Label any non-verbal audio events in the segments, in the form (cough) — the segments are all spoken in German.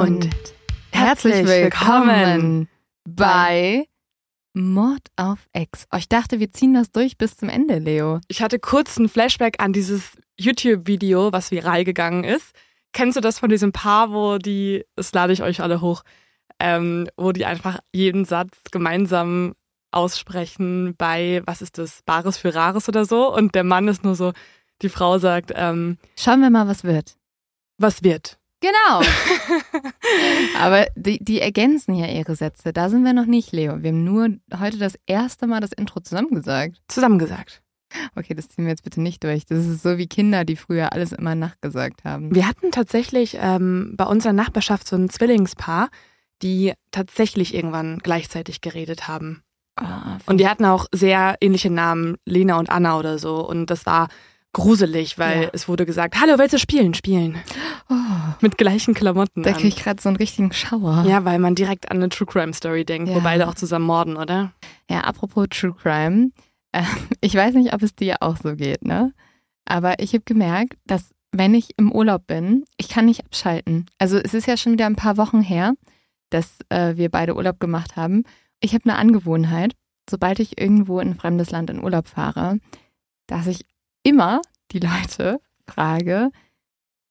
Und, herzlich willkommen bei Mord auf X. Oh, ich dachte, wir ziehen das durch bis zum Ende, Leo. Ich hatte kurz einen Flashback an dieses YouTube-Video, was viral gegangen ist. Kennst du das von diesem Paar, wo die, das lade ich euch alle hoch, ähm, wo die einfach jeden Satz gemeinsam aussprechen bei, was ist das, Bares für Rares oder so? Und der Mann ist nur so, die Frau sagt, ähm, Schauen wir mal, was wird. was wird? Genau. (laughs) Aber die, die ergänzen ja ihre Sätze. Da sind wir noch nicht, Leo. Wir haben nur heute das erste Mal das Intro zusammengesagt. Zusammengesagt. Okay, das ziehen wir jetzt bitte nicht durch. Das ist so wie Kinder, die früher alles immer nachgesagt haben. Wir hatten tatsächlich ähm, bei unserer Nachbarschaft so ein Zwillingspaar, die tatsächlich irgendwann gleichzeitig geredet haben. Ah, Und die hatten auch sehr ähnliche Namen, Lena und Anna oder so. Und das war gruselig, weil Ja. es wurde gesagt, hallo, willst du spielen? Spielen. oh, Mit gleichen Klamotten da kriege ich gerade so einen richtigen Schauer. Ja, weil man direkt an eine True Crime Story denkt, Ja. wo beide auch zusammen morden, oder? Ja, apropos True Crime. Äh, (laughs) ich weiß nicht, ob es dir auch so geht, ne? Aber ich habe gemerkt, dass wenn ich im Urlaub bin, ich kann nicht abschalten. Also es ist ja schon wieder ein paar Wochen her, dass äh, wir beide Urlaub gemacht haben. Ich habe eine Angewohnheit, sobald ich irgendwo in ein fremdes Land in Urlaub fahre, dass ich immer die Leute frage,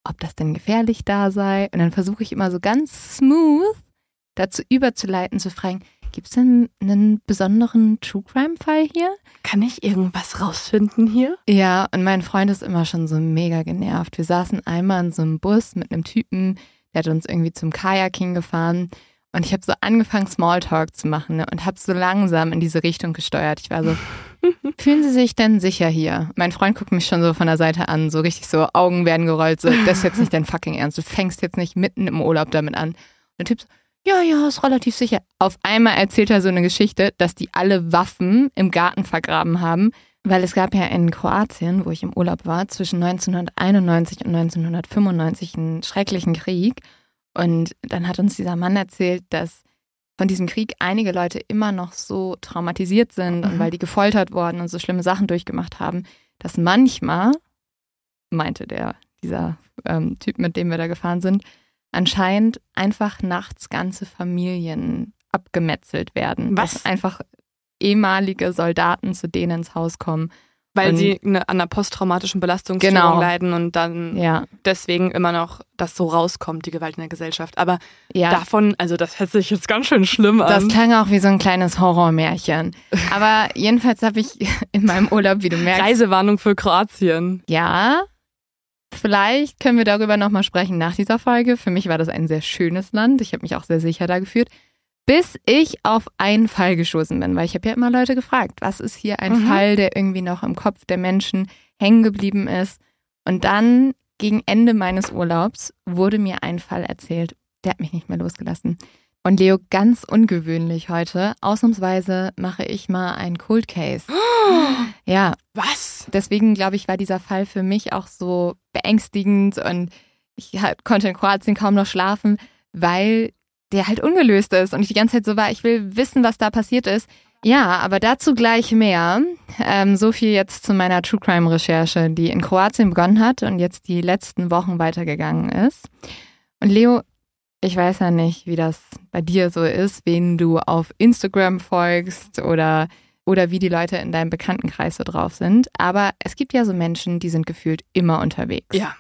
ob das denn gefährlich da sei. Und dann versuche ich immer so ganz smooth dazu überzuleiten, zu fragen, gibt es denn einen besonderen True Crime-Fall hier? Kann ich irgendwas rausfinden hier? Ja, und mein Freund ist immer schon so mega genervt. Wir saßen einmal in so einem Bus mit einem Typen, der hat uns irgendwie zum Kajaking gefahren. Und ich habe so angefangen, Smalltalk zu machen ne, und habe so langsam in diese Richtung gesteuert. Ich war so, fühlen Sie sich denn sicher hier? Mein Freund guckt mich schon so von der Seite an, so richtig so, Augen werden gerollt, so, das ist jetzt nicht dein fucking Ernst. Du fängst jetzt nicht mitten im Urlaub damit an. Der Typ so, ja, ja, ist relativ sicher. Auf einmal erzählt er so eine Geschichte, dass die alle Waffen im Garten vergraben haben, weil es gab ja in Kroatien, wo ich im Urlaub war, zwischen 1991 und 1995 einen schrecklichen Krieg. Und dann hat uns dieser Mann erzählt, dass von diesem Krieg einige Leute immer noch so traumatisiert sind und Mhm. weil die gefoltert worden und so schlimme Sachen durchgemacht haben, dass manchmal, meinte der, dieser ähm, Typ, mit dem wir da gefahren sind, anscheinend einfach nachts ganze Familien abgemetzelt werden. Was? Dass einfach ehemalige Soldaten zu denen ins Haus kommen. Weil Und- sie eine, an einer posttraumatischen Belastungsstörung Genau. leiden und dann Ja, deswegen immer noch das so rauskommt, die Gewalt in der Gesellschaft. Aber ja. davon, also das hört sich jetzt ganz schön schlimm Das an. klang auch wie so ein kleines Horrormärchen. (laughs) Aber jedenfalls habe ich in meinem Urlaub, wie du merkst, Reisewarnung für Kroatien. ja, vielleicht können wir darüber nochmal sprechen nach dieser Folge. Für mich war das ein sehr schönes Land. Ich habe mich auch sehr sicher da gefühlt. Bis ich auf einen Fall gestoßen bin, weil ich habe ja immer Leute gefragt, was ist hier ein Mhm. Fall, der irgendwie noch im Kopf der Menschen hängen geblieben ist. Und dann gegen Ende meines Urlaubs wurde mir ein Fall erzählt, der hat mich nicht mehr losgelassen. Und Leo, ganz ungewöhnlich heute, ausnahmsweise mache ich mal ein Cold Case. (gasps) Ja, Was? deswegen glaube ich, war dieser Fall für mich auch so beängstigend und ich konnte in Kroatien kaum noch schlafen, weil der halt ungelöst ist und ich die ganze Zeit so war, ich will wissen, was da passiert ist. Ja, aber dazu gleich mehr. Ähm, so viel jetzt zu meiner True Crime Recherche, die in Kroatien begonnen hat und jetzt die letzten Wochen weitergegangen ist. Und Leo, ich weiß ja nicht, wie das bei dir so ist, wen du auf Instagram folgst oder, oder wie die Leute in deinem Bekanntenkreis so drauf sind. Aber es gibt ja so Menschen, die sind gefühlt immer unterwegs. Ja.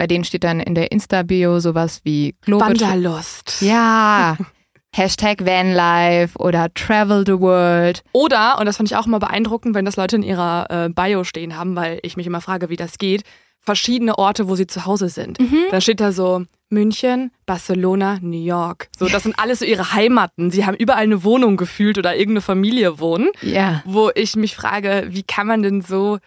Bei denen steht dann in der Insta-Bio sowas wie Globetrotter. Wanderlust. Ja. (laughs) Hashtag Vanlife oder Travel the World. Oder, und das fand ich auch immer beeindruckend, wenn das Leute in ihrer äh, Bio stehen haben, weil ich mich immer frage, wie das geht, verschiedene Orte, wo sie zu Hause sind. Mhm. Dann steht da so München, Barcelona, New York. So, das sind alles so ihre Heimaten. Sie haben überall eine Wohnung gefühlt oder irgendeine Familie wohnen, Ja. wo ich mich frage, wie kann man denn so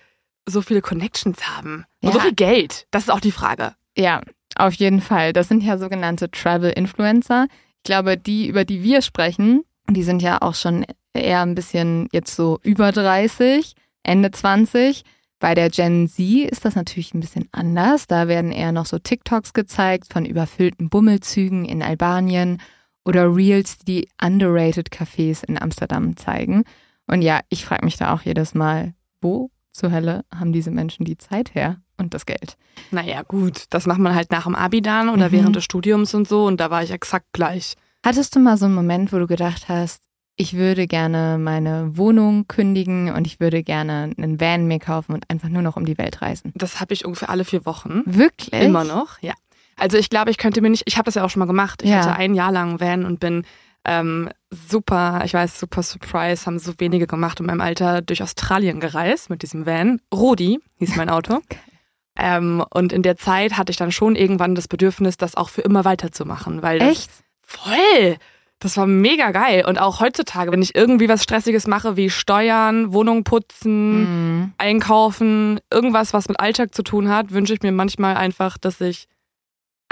so viele Connections haben und Ja. so viel Geld? Das ist auch die Frage. Ja, auf jeden Fall. Das sind ja sogenannte Travel-Influencer. Ich glaube, die, über die wir sprechen, die sind ja auch schon eher ein bisschen jetzt so über 30, Ende 20. Bei der Gen Z ist das natürlich ein bisschen anders. Da werden eher noch so TikToks gezeigt von überfüllten Bummelzügen in Albanien oder Reels, die underrated Cafés in Amsterdam zeigen. Und ja, ich frage mich da auch jedes Mal, wo zur Hölle haben diese Menschen die Zeit her und das Geld? Naja, gut, das macht man halt nach dem Abi dann oder Mhm. während des Studiums und so und da war ich exakt gleich. Hattest du mal so einen Moment, wo du gedacht hast, ich würde gerne meine Wohnung kündigen und ich würde gerne einen Van mir kaufen und einfach nur noch um die Welt reisen? Das habe ich ungefähr alle vier Wochen. Wirklich? Immer noch, ja. Also ich glaube, ich könnte mir nicht, ich habe das ja auch schon mal gemacht. Ich Ja. hatte ein Jahr lang einen Van und bin ähm, super, ich weiß, super surprise, haben so wenige gemacht in meinem Alter durch Australien gereist mit diesem Van. Rudi hieß mein Auto. (laughs) ähm, und in der Zeit hatte ich dann schon irgendwann das Bedürfnis, das auch für immer weiterzumachen, weil das Echt? voll. Das war mega geil. Und auch heutzutage, wenn ich irgendwie was Stressiges mache, wie Steuern, Wohnung putzen, Mhm. einkaufen, irgendwas, was mit Alltag zu tun hat, wünsche ich mir manchmal einfach, dass ich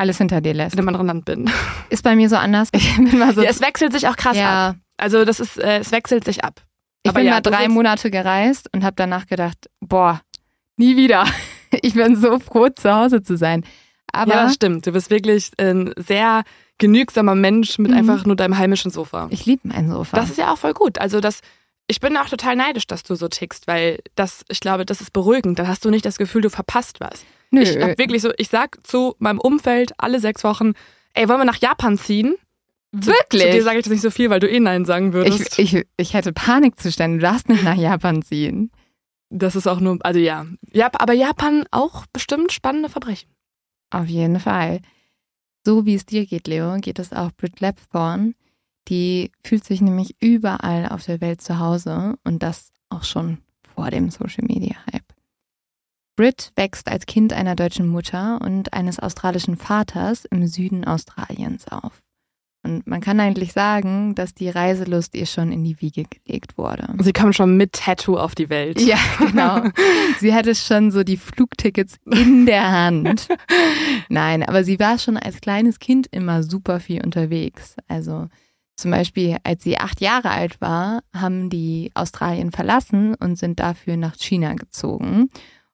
Alles hinter dir lässt. in einem anderen Land bin. (laughs) Ist bei mir so anders. Ich bin mal so. Ja, es wechselt sich auch krass ab. ja, Also das ist, äh, es wechselt sich ab. ich Aber bin ja, mal drei Monate gereist und habe danach gedacht, boah, nie wieder. (laughs) Ich bin so froh, zu Hause zu sein. Aber ja, das stimmt. Du bist wirklich ein sehr genügsamer Mensch mit Mhm. einfach nur deinem heimischen Sofa. ich liebe mein Sofa. Das ist ja auch voll gut. Also das, ich bin auch total neidisch, dass du so tickst, weil das, ich glaube, das ist beruhigend. Dann hast du nicht das Gefühl, du verpasst was. Nö. Ich hab wirklich so, ich sag zu meinem Umfeld alle sechs Wochen, ey, wollen wir nach Japan ziehen? Wirklich? Zu dir sage ich das nicht so viel, weil du eh Nein sagen würdest. ich, ich, ich hätte Panikzustände. Du darfst nicht nach Japan ziehen. das ist auch nur, also ja. ja. Aber Japan auch bestimmt spannende Verbrechen. Auf jeden Fall. So wie es dir geht, Leo, geht es auch Brit Lapthorne. Die fühlt sich nämlich überall auf der Welt zu Hause und das auch schon vor dem Social Media Hype. Brit wächst als Kind einer deutschen Mutter und eines australischen Vaters im Süden Australiens auf. Und man kann eigentlich sagen, dass die Reiselust ihr schon in die Wiege gelegt wurde. Sie kam schon mit Tattoo auf die Welt. Ja, genau. Sie hatte schon so die Flugtickets in der Hand. Nein, aber sie war schon als kleines Kind immer super viel unterwegs. Also zum Beispiel, als sie acht Jahre alt war, haben die Australien verlassen und sind dafür nach China gezogen.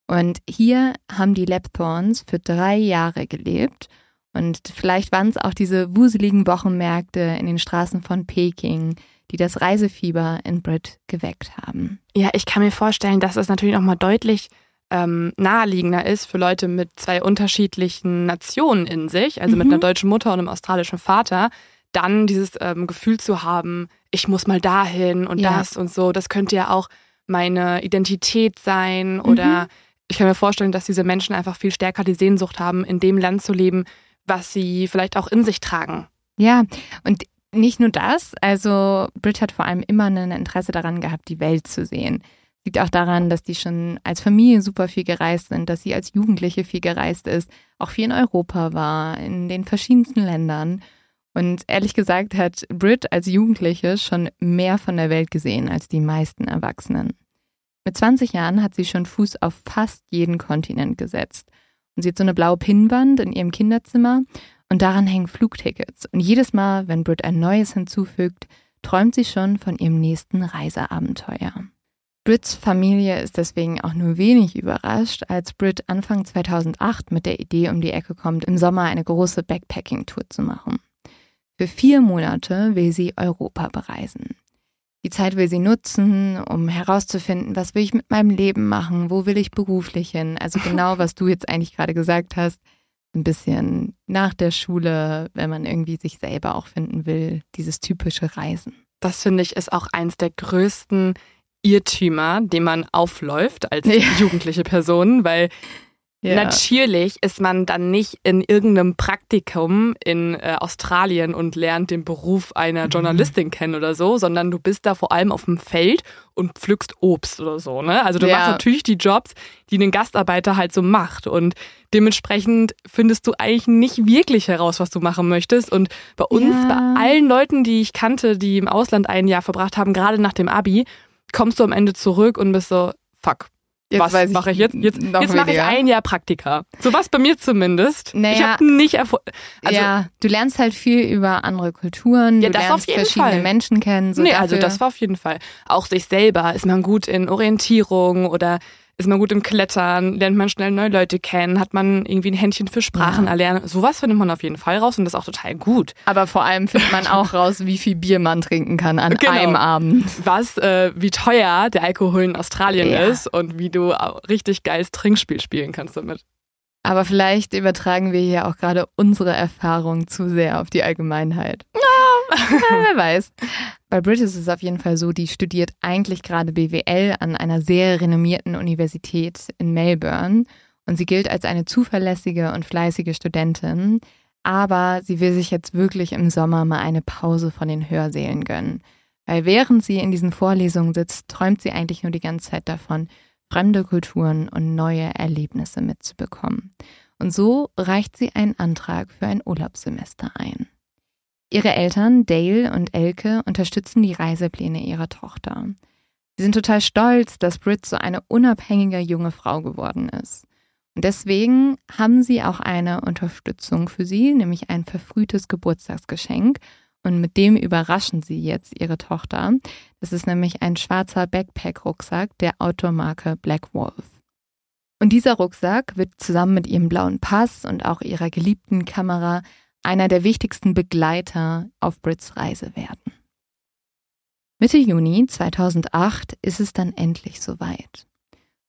Und hier haben die Lapthorns für drei Jahre gelebt. Und vielleicht waren es auch diese wuseligen Wochenmärkte in den Straßen von Peking, die das Reisefieber in Brit geweckt haben. Ja, ich kann mir vorstellen, dass es natürlich nochmal deutlich ähm, naheliegender ist für Leute mit zwei unterschiedlichen Nationen in sich, also mit Mhm. einer deutschen Mutter und einem australischen Vater, dann dieses ähm, Gefühl zu haben, ich muss mal dahin und Ja. das und so. Das könnte ja auch meine Identität sein oder Mhm. Ich kann mir vorstellen, dass diese Menschen einfach viel stärker die Sehnsucht haben, in dem Land zu leben, was sie vielleicht auch in sich tragen. Ja, und nicht nur das, also Brit hat vor allem immer ein Interesse daran gehabt, die Welt zu sehen. Liegt auch daran, dass die schon als Familie super viel gereist sind, dass sie als Jugendliche viel gereist ist, auch viel in Europa war, in den verschiedensten Ländern. Und ehrlich gesagt hat Brit als Jugendliche schon mehr von der Welt gesehen als die meisten Erwachsenen. Mit 20 Jahren hat sie schon Fuß auf fast jeden Kontinent gesetzt. Und sie hat so eine blaue Pinnwand in ihrem Kinderzimmer und daran hängen Flugtickets. Und jedes Mal, wenn Brit ein neues hinzufügt, träumt sie schon von ihrem nächsten Reiseabenteuer. Brits Familie ist deswegen auch nur wenig überrascht, als Brit Anfang 2008 mit der Idee um die Ecke kommt, im Sommer eine große Backpacking-Tour zu machen. Für vier Monate will sie Europa bereisen. Die Zeit will sie nutzen, um herauszufinden, was will ich mit meinem Leben machen, wo will ich beruflich hin. Also genau, (laughs) was du jetzt eigentlich gerade gesagt hast, ein bisschen nach der Schule, wenn man irgendwie sich selber auch finden will, dieses typische Reisen. Das finde ich ist auch eins der größten Irrtümer, den man aufläuft als ja. jugendliche Person, weil ja. Natürlich ist man dann nicht in irgendeinem Praktikum in äh, Australien und lernt den Beruf einer mhm. Journalistin mhm. kennen oder so, sondern du bist da vor allem auf dem Feld und pflückst Obst oder so. Ne? Also du ja. machst natürlich die Jobs, die ein Gastarbeiter halt so macht. Und dementsprechend findest du eigentlich nicht wirklich heraus, was du machen möchtest. Und bei uns, ja. bei allen Leuten, die ich kannte, die im Ausland ein Jahr verbracht haben, gerade nach dem Abi, kommst du am Ende zurück und bist so, fuck, Jetzt was mache ich jetzt? Jetzt, jetzt mache ich ein Jahr Praktika. So was bei mir zumindest. Naja, ich habe nicht erfolgt. Also, ja, du lernst halt viel über andere Kulturen. Ja, du das lernst auf jeden verschiedene Fall. Menschen kennen. So nee, also das war auf jeden Fall. Auch sich selber ist man gut in Orientierung oder ist man gut im Klettern, lernt man schnell neue Leute kennen, hat man irgendwie ein Händchen für Sprachen ja. erlernen. Sowas findet man auf jeden Fall raus und das ist auch total gut. Aber vor allem findet man auch raus, wie viel Bier man trinken kann an genau. einem Abend. Was, äh, wie teuer der Alkohol in Australien ja. ist und wie du richtig geiles Trinkspiel spielen kannst damit. Aber vielleicht übertragen wir hier auch gerade unsere Erfahrungen zu sehr auf die Allgemeinheit. Ja, (laughs) wer weiß. Bei Brit ist es auf jeden Fall so, die studiert eigentlich gerade BWL an einer sehr renommierten Universität in Melbourne und sie gilt als eine zuverlässige und fleißige Studentin. Aber sie will sich jetzt wirklich im Sommer mal eine Pause von den Hörsälen gönnen. Weil während sie in diesen Vorlesungen sitzt, träumt sie eigentlich nur die ganze Zeit davon, fremde Kulturen und neue Erlebnisse mitzubekommen. Und so reicht sie einen Antrag für ein Urlaubssemester ein. Ihre Eltern, Dale und Elke, unterstützen die Reisepläne ihrer Tochter. Sie sind total stolz, dass Brit so eine unabhängige junge Frau geworden ist. Und deswegen haben sie auch eine Unterstützung für sie, nämlich ein verfrühtes Geburtstagsgeschenk. Und mit dem überraschen sie jetzt ihre Tochter. Das ist nämlich ein schwarzer Backpack-Rucksack der Outdoor-Marke Black Wolf. Und dieser Rucksack wird zusammen mit ihrem blauen Pass und auch ihrer geliebten Kamera einer der wichtigsten Begleiter auf Brits Reise werden. Mitte Juni 2008 ist es dann endlich soweit.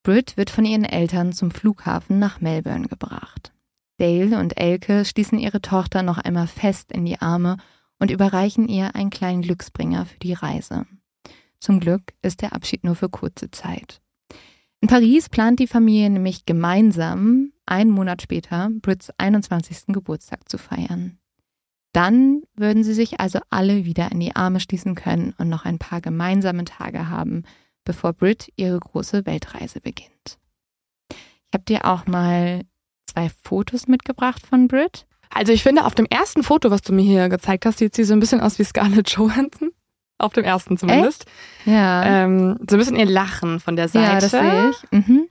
Brit wird von ihren Eltern zum Flughafen nach Melbourne gebracht. Dale und Elke schließen ihre Tochter noch einmal fest in die Arme und überreichen ihr einen kleinen Glücksbringer für die Reise. Zum Glück ist der Abschied nur für kurze Zeit. In Paris plant die Familie nämlich gemeinsam einen Monat später Brits 21. Geburtstag zu feiern. Dann würden sie sich also alle wieder in die Arme schließen können und noch ein paar gemeinsame Tage haben, bevor Brit ihre große Weltreise beginnt. Ich habe dir auch mal zwei Fotos mitgebracht von Brit. Also ich finde, auf dem ersten Foto, was du mir hier gezeigt hast, sieht sie so ein bisschen aus wie Scarlett Johansson. Auf dem ersten zumindest. Echt? Ja. Ähm, so ein bisschen ihr Lachen von der Seite. Ja, das sehe ich. Mhm.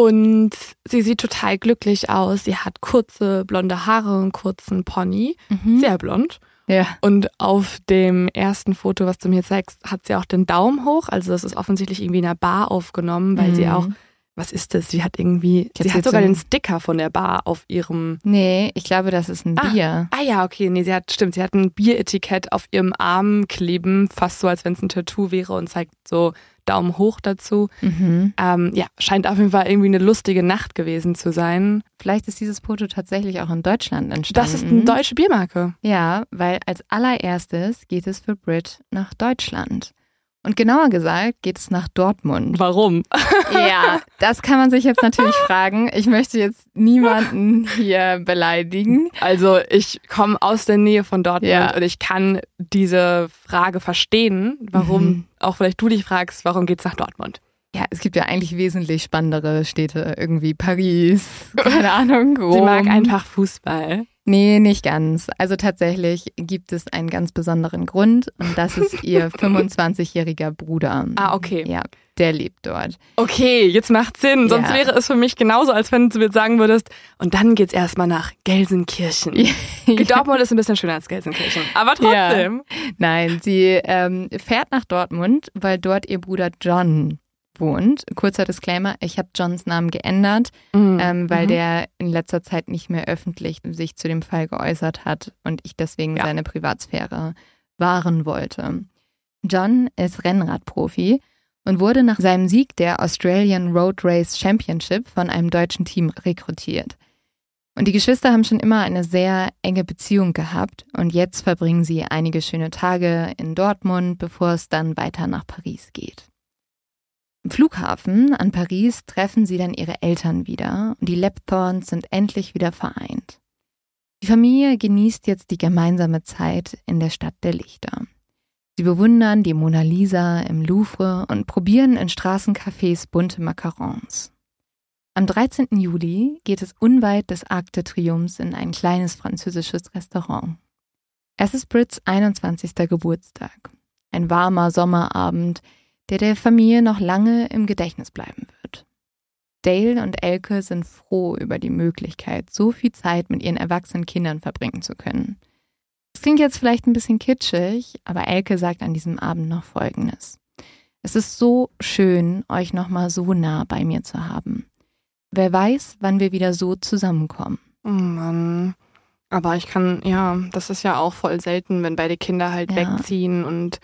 Und sie sieht total glücklich aus. Sie hat kurze blonde Haare und kurzen Pony. Mhm. Sehr blond. Ja. Und auf dem ersten Foto, was du mir zeigst, hat sie auch den Daumen hoch. Also das ist offensichtlich irgendwie in einer Bar aufgenommen, weil mhm. sie auch, was ist das? Sie hat irgendwie, sie hat sogar den Sticker von der Bar auf ihrem. Nee, ich glaube, das ist ein ah, Bier. Ah ja, okay, nee, sie hat, stimmt, sie hat ein Bieretikett auf ihrem Arm kleben, fast so, als wenn es ein Tattoo wäre und zeigt so Daumen hoch dazu. Mhm. Ähm, ja, scheint auf jeden Fall irgendwie eine lustige Nacht gewesen zu sein. Vielleicht ist dieses Foto tatsächlich auch in Deutschland entstanden. Das ist eine deutsche Biermarke. Ja, weil als allererstes geht es für Brit nach Deutschland. Und genauer gesagt geht es nach Dortmund. Warum? Ja, das kann man sich jetzt natürlich (laughs) fragen. Ich möchte jetzt niemanden hier beleidigen. Also ich komme aus der Nähe von Dortmund ja. und ich kann diese Frage verstehen, warum, mhm. auch vielleicht du dich fragst, warum geht es nach Dortmund? Ja, es gibt ja eigentlich wesentlich spannendere Städte, irgendwie Paris, keine (laughs) Ahnung, Rom. Sie mag einfach Fußball. Nee, nicht ganz. Also tatsächlich gibt es einen ganz besonderen Grund und das ist ihr (laughs) 25-jähriger Bruder. Ah, okay. Ja, der lebt dort. Okay, jetzt macht Sinn. Sonst ja. wäre es für mich genauso, als wenn du mir sagen würdest, und dann geht's erstmal nach Gelsenkirchen. ja. (laughs) Dortmund ist ein bisschen schöner als Gelsenkirchen. Aber trotzdem. Ja. Nein, sie ähm, fährt nach Dortmund, weil dort ihr Bruder John wohnt. Kurzer Disclaimer, ich habe Johns Namen geändert, mhm. ähm, weil mhm. der in letzter Zeit nicht mehr öffentlich sich zu dem Fall geäußert hat und ich deswegen ja. seine Privatsphäre wahren wollte. John ist Rennradprofi und wurde nach seinem Sieg der Australian Road Race Championship von einem deutschen Team rekrutiert. Und die Geschwister haben schon immer eine sehr enge Beziehung gehabt und jetzt verbringen sie einige schöne Tage in Dortmund, bevor es dann weiter nach Paris geht. Im Flughafen an Paris treffen sie dann ihre Eltern wieder und die Lepthorns sind endlich wieder vereint. Die Familie genießt jetzt die gemeinsame Zeit in der Stadt der Lichter. Sie bewundern die Mona Lisa im Louvre und probieren in Straßencafés bunte Macarons. Am 13. Juli geht es unweit des Arc de Triomphe in ein kleines französisches Restaurant. Es ist Brits 21. Geburtstag. Ein warmer Sommerabend, der der Familie noch lange im Gedächtnis bleiben wird. Dale und Elke sind froh über die Möglichkeit, so viel Zeit mit ihren erwachsenen Kindern verbringen zu können. Es klingt jetzt vielleicht ein bisschen kitschig, aber Elke sagt an diesem Abend noch Folgendes. Es ist so schön, euch nochmal so nah bei mir zu haben. Wer weiß, wann wir wieder so zusammenkommen. Oh Mann. Aber ich kann, ja, das ist ja auch voll selten, wenn beide Kinder halt ja. wegziehen und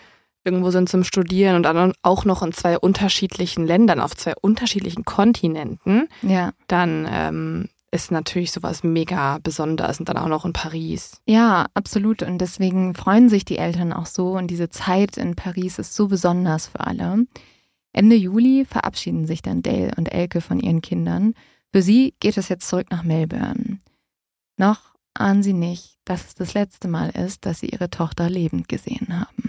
irgendwo sind zum Studieren und dann auch noch in zwei unterschiedlichen Ländern, auf zwei unterschiedlichen Kontinenten, ja. dann ähm, ist natürlich sowas mega Besonderes und dann auch noch in Paris. Ja, absolut. Und deswegen freuen sich die Eltern auch so. Und diese Zeit in Paris ist so besonders für alle. Ende Juli verabschieden sich dann Dale und Elke von ihren Kindern. Für sie geht es jetzt zurück nach Melbourne. Noch ahnen sie nicht, dass es das letzte Mal ist, dass sie ihre Tochter lebend gesehen haben.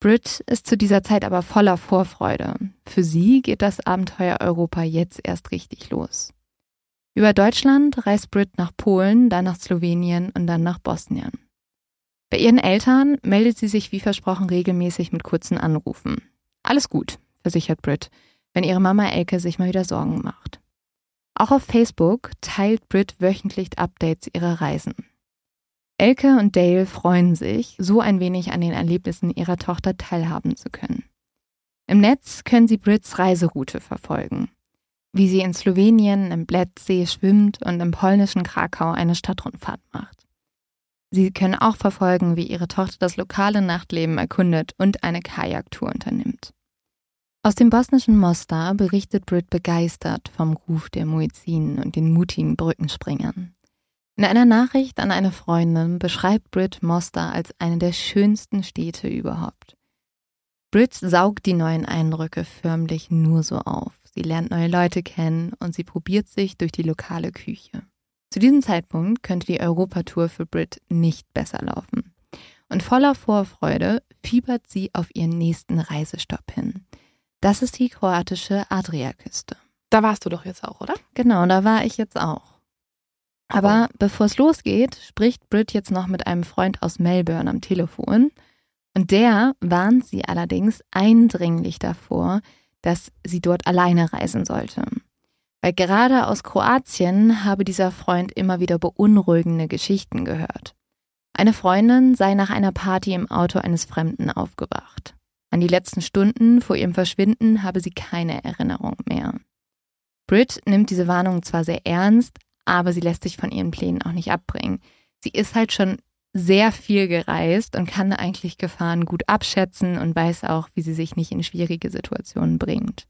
Brit ist zu dieser Zeit aber voller Vorfreude. Für sie geht das Abenteuer Europa jetzt erst richtig los. Über Deutschland reist Brit nach Polen, dann nach Slowenien und dann nach Bosnien. Bei ihren Eltern meldet sie sich wie versprochen regelmäßig mit kurzen Anrufen. Alles gut, versichert Brit, wenn ihre Mama Elke sich mal wieder Sorgen macht. Auch auf Facebook teilt Brit wöchentlich Updates ihrer Reisen. Elke und Dale freuen sich, so ein wenig an den Erlebnissen ihrer Tochter teilhaben zu können. Im Netz können sie Brits Reiseroute verfolgen, wie sie in Slowenien im Blettsee schwimmt und im polnischen Krakau eine Stadtrundfahrt macht. Sie können auch verfolgen, wie ihre Tochter das lokale Nachtleben erkundet und eine Kajaktour unternimmt. Aus dem bosnischen Mostar berichtet Brit begeistert vom Ruf der Muezzinen und den mutigen Brückenspringern. In einer Nachricht an eine Freundin beschreibt Brit Mostar als eine der schönsten Städte überhaupt. Brit saugt die neuen Eindrücke förmlich nur so auf. Sie lernt neue Leute kennen und sie probiert sich durch die lokale Küche. Zu diesem Zeitpunkt könnte die Europatour für Brit nicht besser laufen. Und voller Vorfreude fiebert sie auf ihren nächsten Reisestopp hin. Das ist die kroatische Adriaküste. Da warst du doch jetzt auch, oder? Genau, da war ich jetzt auch. Aber bevor es losgeht, spricht Brit jetzt noch mit einem Freund aus Melbourne am Telefon. Und der warnt sie allerdings eindringlich davor, dass sie dort alleine reisen sollte. Weil gerade aus Kroatien habe dieser Freund immer wieder beunruhigende Geschichten gehört. Eine Freundin sei nach einer Party im Auto eines Fremden aufgewacht. An die letzten Stunden vor ihrem Verschwinden habe sie keine Erinnerung mehr. Brit nimmt diese Warnung zwar sehr ernst, aber sie lässt sich von ihren Plänen auch nicht abbringen. Sie ist halt schon sehr viel gereist und kann eigentlich Gefahren gut abschätzen und weiß auch, wie sie sich nicht in schwierige Situationen bringt.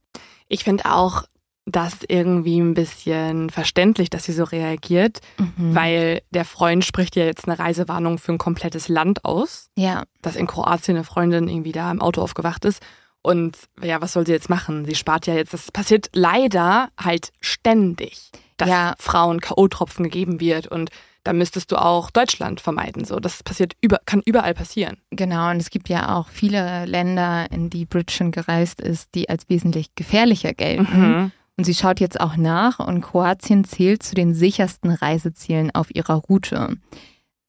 Ich finde auch das irgendwie ein bisschen verständlich, dass sie so reagiert, mhm. weil der Freund spricht ja jetzt eine Reisewarnung für ein komplettes Land aus. Ja. Dass in Kroatien eine Freundin irgendwie da im Auto aufgewacht ist. Und ja, was soll sie jetzt machen? Sie spart ja jetzt. Das passiert leider halt ständig dass ja. Frauen K.O.-Tropfen gegeben wird und da müsstest du auch Deutschland vermeiden. So, das passiert über, kann überall passieren. Genau, und es gibt ja auch viele Länder, in die Brit schon gereist ist, die als wesentlich gefährlicher gelten. Mhm. Und sie schaut jetzt auch nach und Kroatien zählt zu den sichersten Reisezielen auf ihrer Route.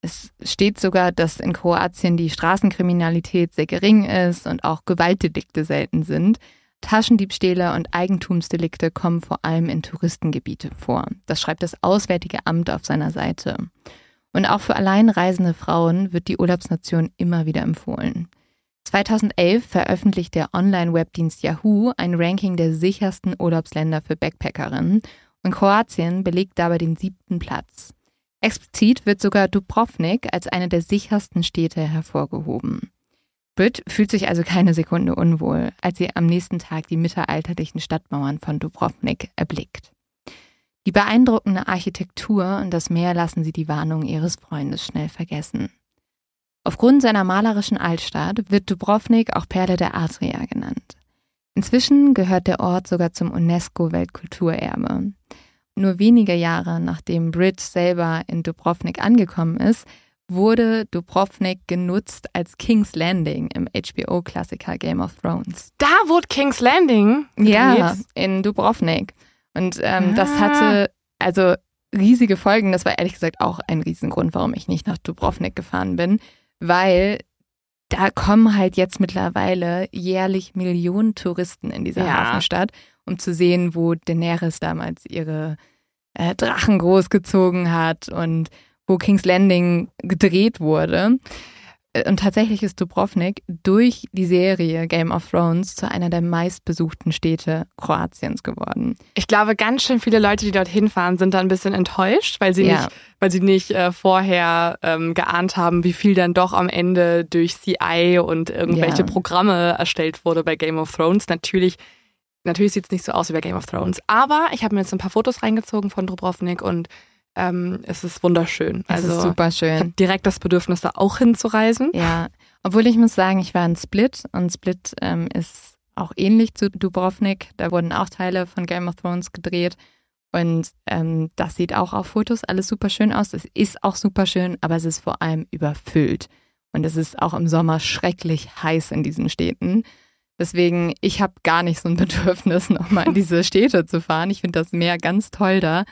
Es steht sogar, dass in Kroatien die Straßenkriminalität sehr gering ist und auch Gewaltdelikte selten sind. Taschendiebstähle und Eigentumsdelikte kommen vor allem in Touristengebiete vor. Das schreibt das Auswärtige Amt auf seiner Seite. Und auch für alleinreisende Frauen wird die Urlaubsnation immer wieder empfohlen. 2011 veröffentlicht der Online-Webdienst Yahoo ein Ranking der sichersten Urlaubsländer für Backpackerinnen und Kroatien belegt dabei den siebten Platz. Explizit wird sogar Dubrovnik als eine der sichersten Städte hervorgehoben. Brit fühlt sich also keine Sekunde unwohl, als sie am nächsten Tag die mittelalterlichen Stadtmauern von Dubrovnik erblickt. Die beeindruckende Architektur und das Meer lassen sie die Warnung ihres Freundes schnell vergessen. Aufgrund seiner malerischen Altstadt wird Dubrovnik auch Perle der Adria genannt. Inzwischen gehört der Ort sogar zum UNESCO-Weltkulturerbe. Nur wenige Jahre nachdem Brit selber in Dubrovnik angekommen ist, wurde Dubrovnik genutzt als King's Landing im HBO-Klassiker Game of Thrones. Da wurde King's Landing? Ja, in Dubrovnik. Und ähm, ah. das hatte also riesige Folgen. Das war ehrlich gesagt auch ein Riesengrund, warum ich nicht nach Dubrovnik gefahren bin, weil da kommen halt jetzt mittlerweile jährlich Millionen Touristen in diese ja. Hafenstadt, um zu sehen, wo Daenerys damals ihre äh, Drachen großgezogen hat und wo King's Landing gedreht wurde. Äh, und tatsächlich ist Dubrovnik durch die Serie Game of Thrones zu einer der meistbesuchten Städte Kroatiens geworden. Ich glaube, ganz schön viele Leute, die dorthin fahren, sind da ein bisschen enttäuscht, weil sie ja. nicht, weil sie nicht äh, vorher ähm, geahnt haben, wie viel dann doch am Ende durch CI und irgendwelche ja. Programme erstellt wurde bei Game of Thrones. Natürlich, natürlich sieht es nicht so aus wie bei Game of Thrones. Aber ich habe mir jetzt ein paar Fotos reingezogen von Dubrovnik und ähm, es ist wunderschön. Es also, ist super schön. Direkt das Bedürfnis, da auch hinzureisen. Ja, obwohl ich muss sagen, ich war in Split und Split ähm, ist auch ähnlich zu Dubrovnik. Da wurden auch Teile von Game of Thrones gedreht. Und ähm, das sieht auch auf Fotos alles super schön aus. Es ist auch super schön, aber es ist vor allem überfüllt. Und es ist auch im Sommer schrecklich heiß in diesen Städten. Deswegen, ich habe gar nicht so ein (laughs) Bedürfnis, nochmal in diese Städte zu fahren. Ich finde das Meer ganz toll da.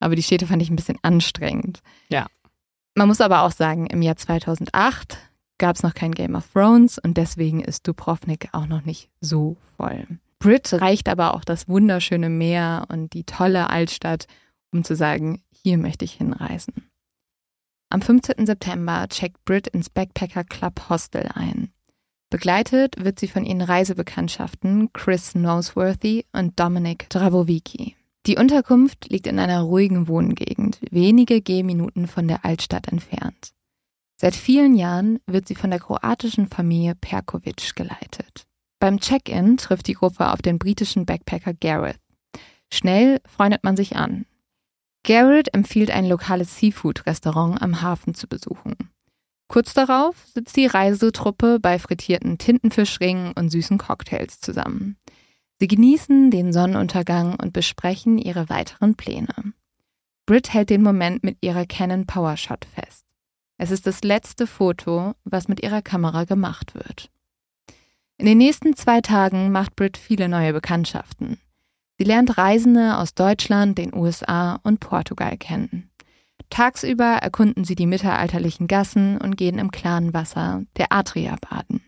Aber die Städte fand ich ein bisschen anstrengend. Ja. Man muss aber auch sagen, im Jahr 2008 gab es noch kein Game of Thrones und deswegen ist Dubrovnik auch noch nicht so voll. Brit reicht aber auch das wunderschöne Meer und die tolle Altstadt, um zu sagen, hier möchte ich hinreisen. Am 15. September checkt Brit ins Backpacker Club Hostel ein. Begleitet wird sie von ihren Reisebekanntschaften Chris Noseworthy und Dominic Dravovicki. Die Unterkunft liegt in einer ruhigen Wohngegend, wenige Gehminuten von der Altstadt entfernt. Seit vielen Jahren wird sie von der kroatischen Familie Perkovic geleitet. Beim Check-in trifft die Gruppe auf den britischen Backpacker Gareth. Schnell freundet man sich an. Garrett empfiehlt ein lokales Seafood-Restaurant am Hafen zu besuchen. Kurz darauf sitzt die Reisetruppe bei frittierten Tintenfischringen und süßen Cocktails zusammen. Sie genießen den Sonnenuntergang und besprechen ihre weiteren Pläne. Brit hält den Moment mit ihrer Canon PowerShot fest. Es ist das letzte Foto, was mit ihrer Kamera gemacht wird. In den nächsten zwei Tagen macht Brit viele neue Bekanntschaften. Sie lernt Reisende aus Deutschland, den USA und Portugal kennen. Tagsüber erkunden sie die mittelalterlichen Gassen und gehen im klaren Wasser der Adria baden.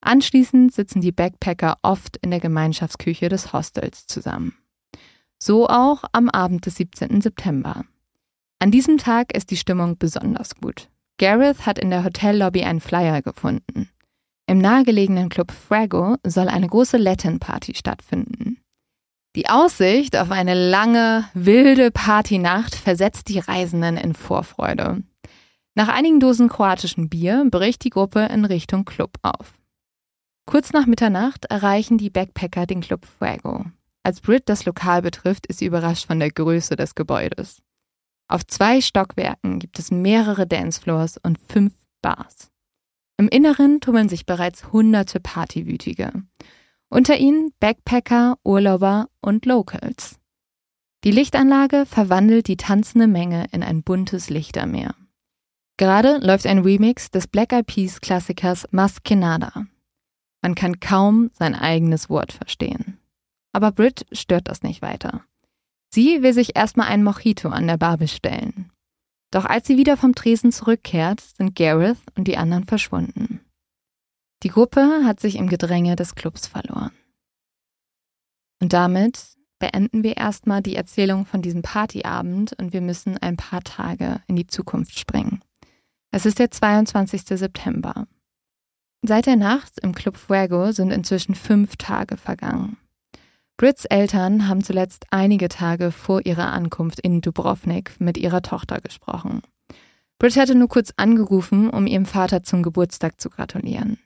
Anschließend sitzen die Backpacker oft in der Gemeinschaftsküche des Hostels zusammen. So auch am Abend des 17. September. An diesem Tag ist die Stimmung besonders gut. Gareth hat in der Hotellobby einen Flyer gefunden. Im nahegelegenen Club Frago soll eine große Latin-Party stattfinden. Die Aussicht auf eine lange, wilde Partynacht versetzt die Reisenden in Vorfreude. Nach einigen Dosen kroatischen Bier bricht die Gruppe in Richtung Club auf. Kurz nach Mitternacht erreichen die Backpacker den Club Fuego. Als Brit das Lokal betrifft, ist sie überrascht von der Größe des Gebäudes. Auf zwei Stockwerken gibt es mehrere Dancefloors und fünf Bars. Im Inneren tummeln sich bereits hunderte Partywütige. Unter ihnen Backpacker, Urlauber und Locals. Die Lichtanlage verwandelt die tanzende Menge in ein buntes Lichtermeer. Gerade läuft ein Remix des Black Eyed Peas Klassikers Maskenada. Man kann kaum sein eigenes Wort verstehen. Aber Brit stört das nicht weiter. Sie will sich erstmal ein Mojito an der Bar bestellen. Doch als sie wieder vom Tresen zurückkehrt, sind Gareth und die anderen verschwunden. Die Gruppe hat sich im Gedränge des Clubs verloren. Und damit beenden wir erstmal die Erzählung von diesem Partyabend und wir müssen ein paar Tage in die Zukunft springen. Es ist der 22. September. Seit der Nacht im Club Fuego sind inzwischen fünf Tage vergangen. Brits Eltern haben zuletzt einige Tage vor ihrer Ankunft in Dubrovnik mit ihrer Tochter gesprochen. Brit hatte nur kurz angerufen, um ihrem Vater zum Geburtstag zu gratulieren.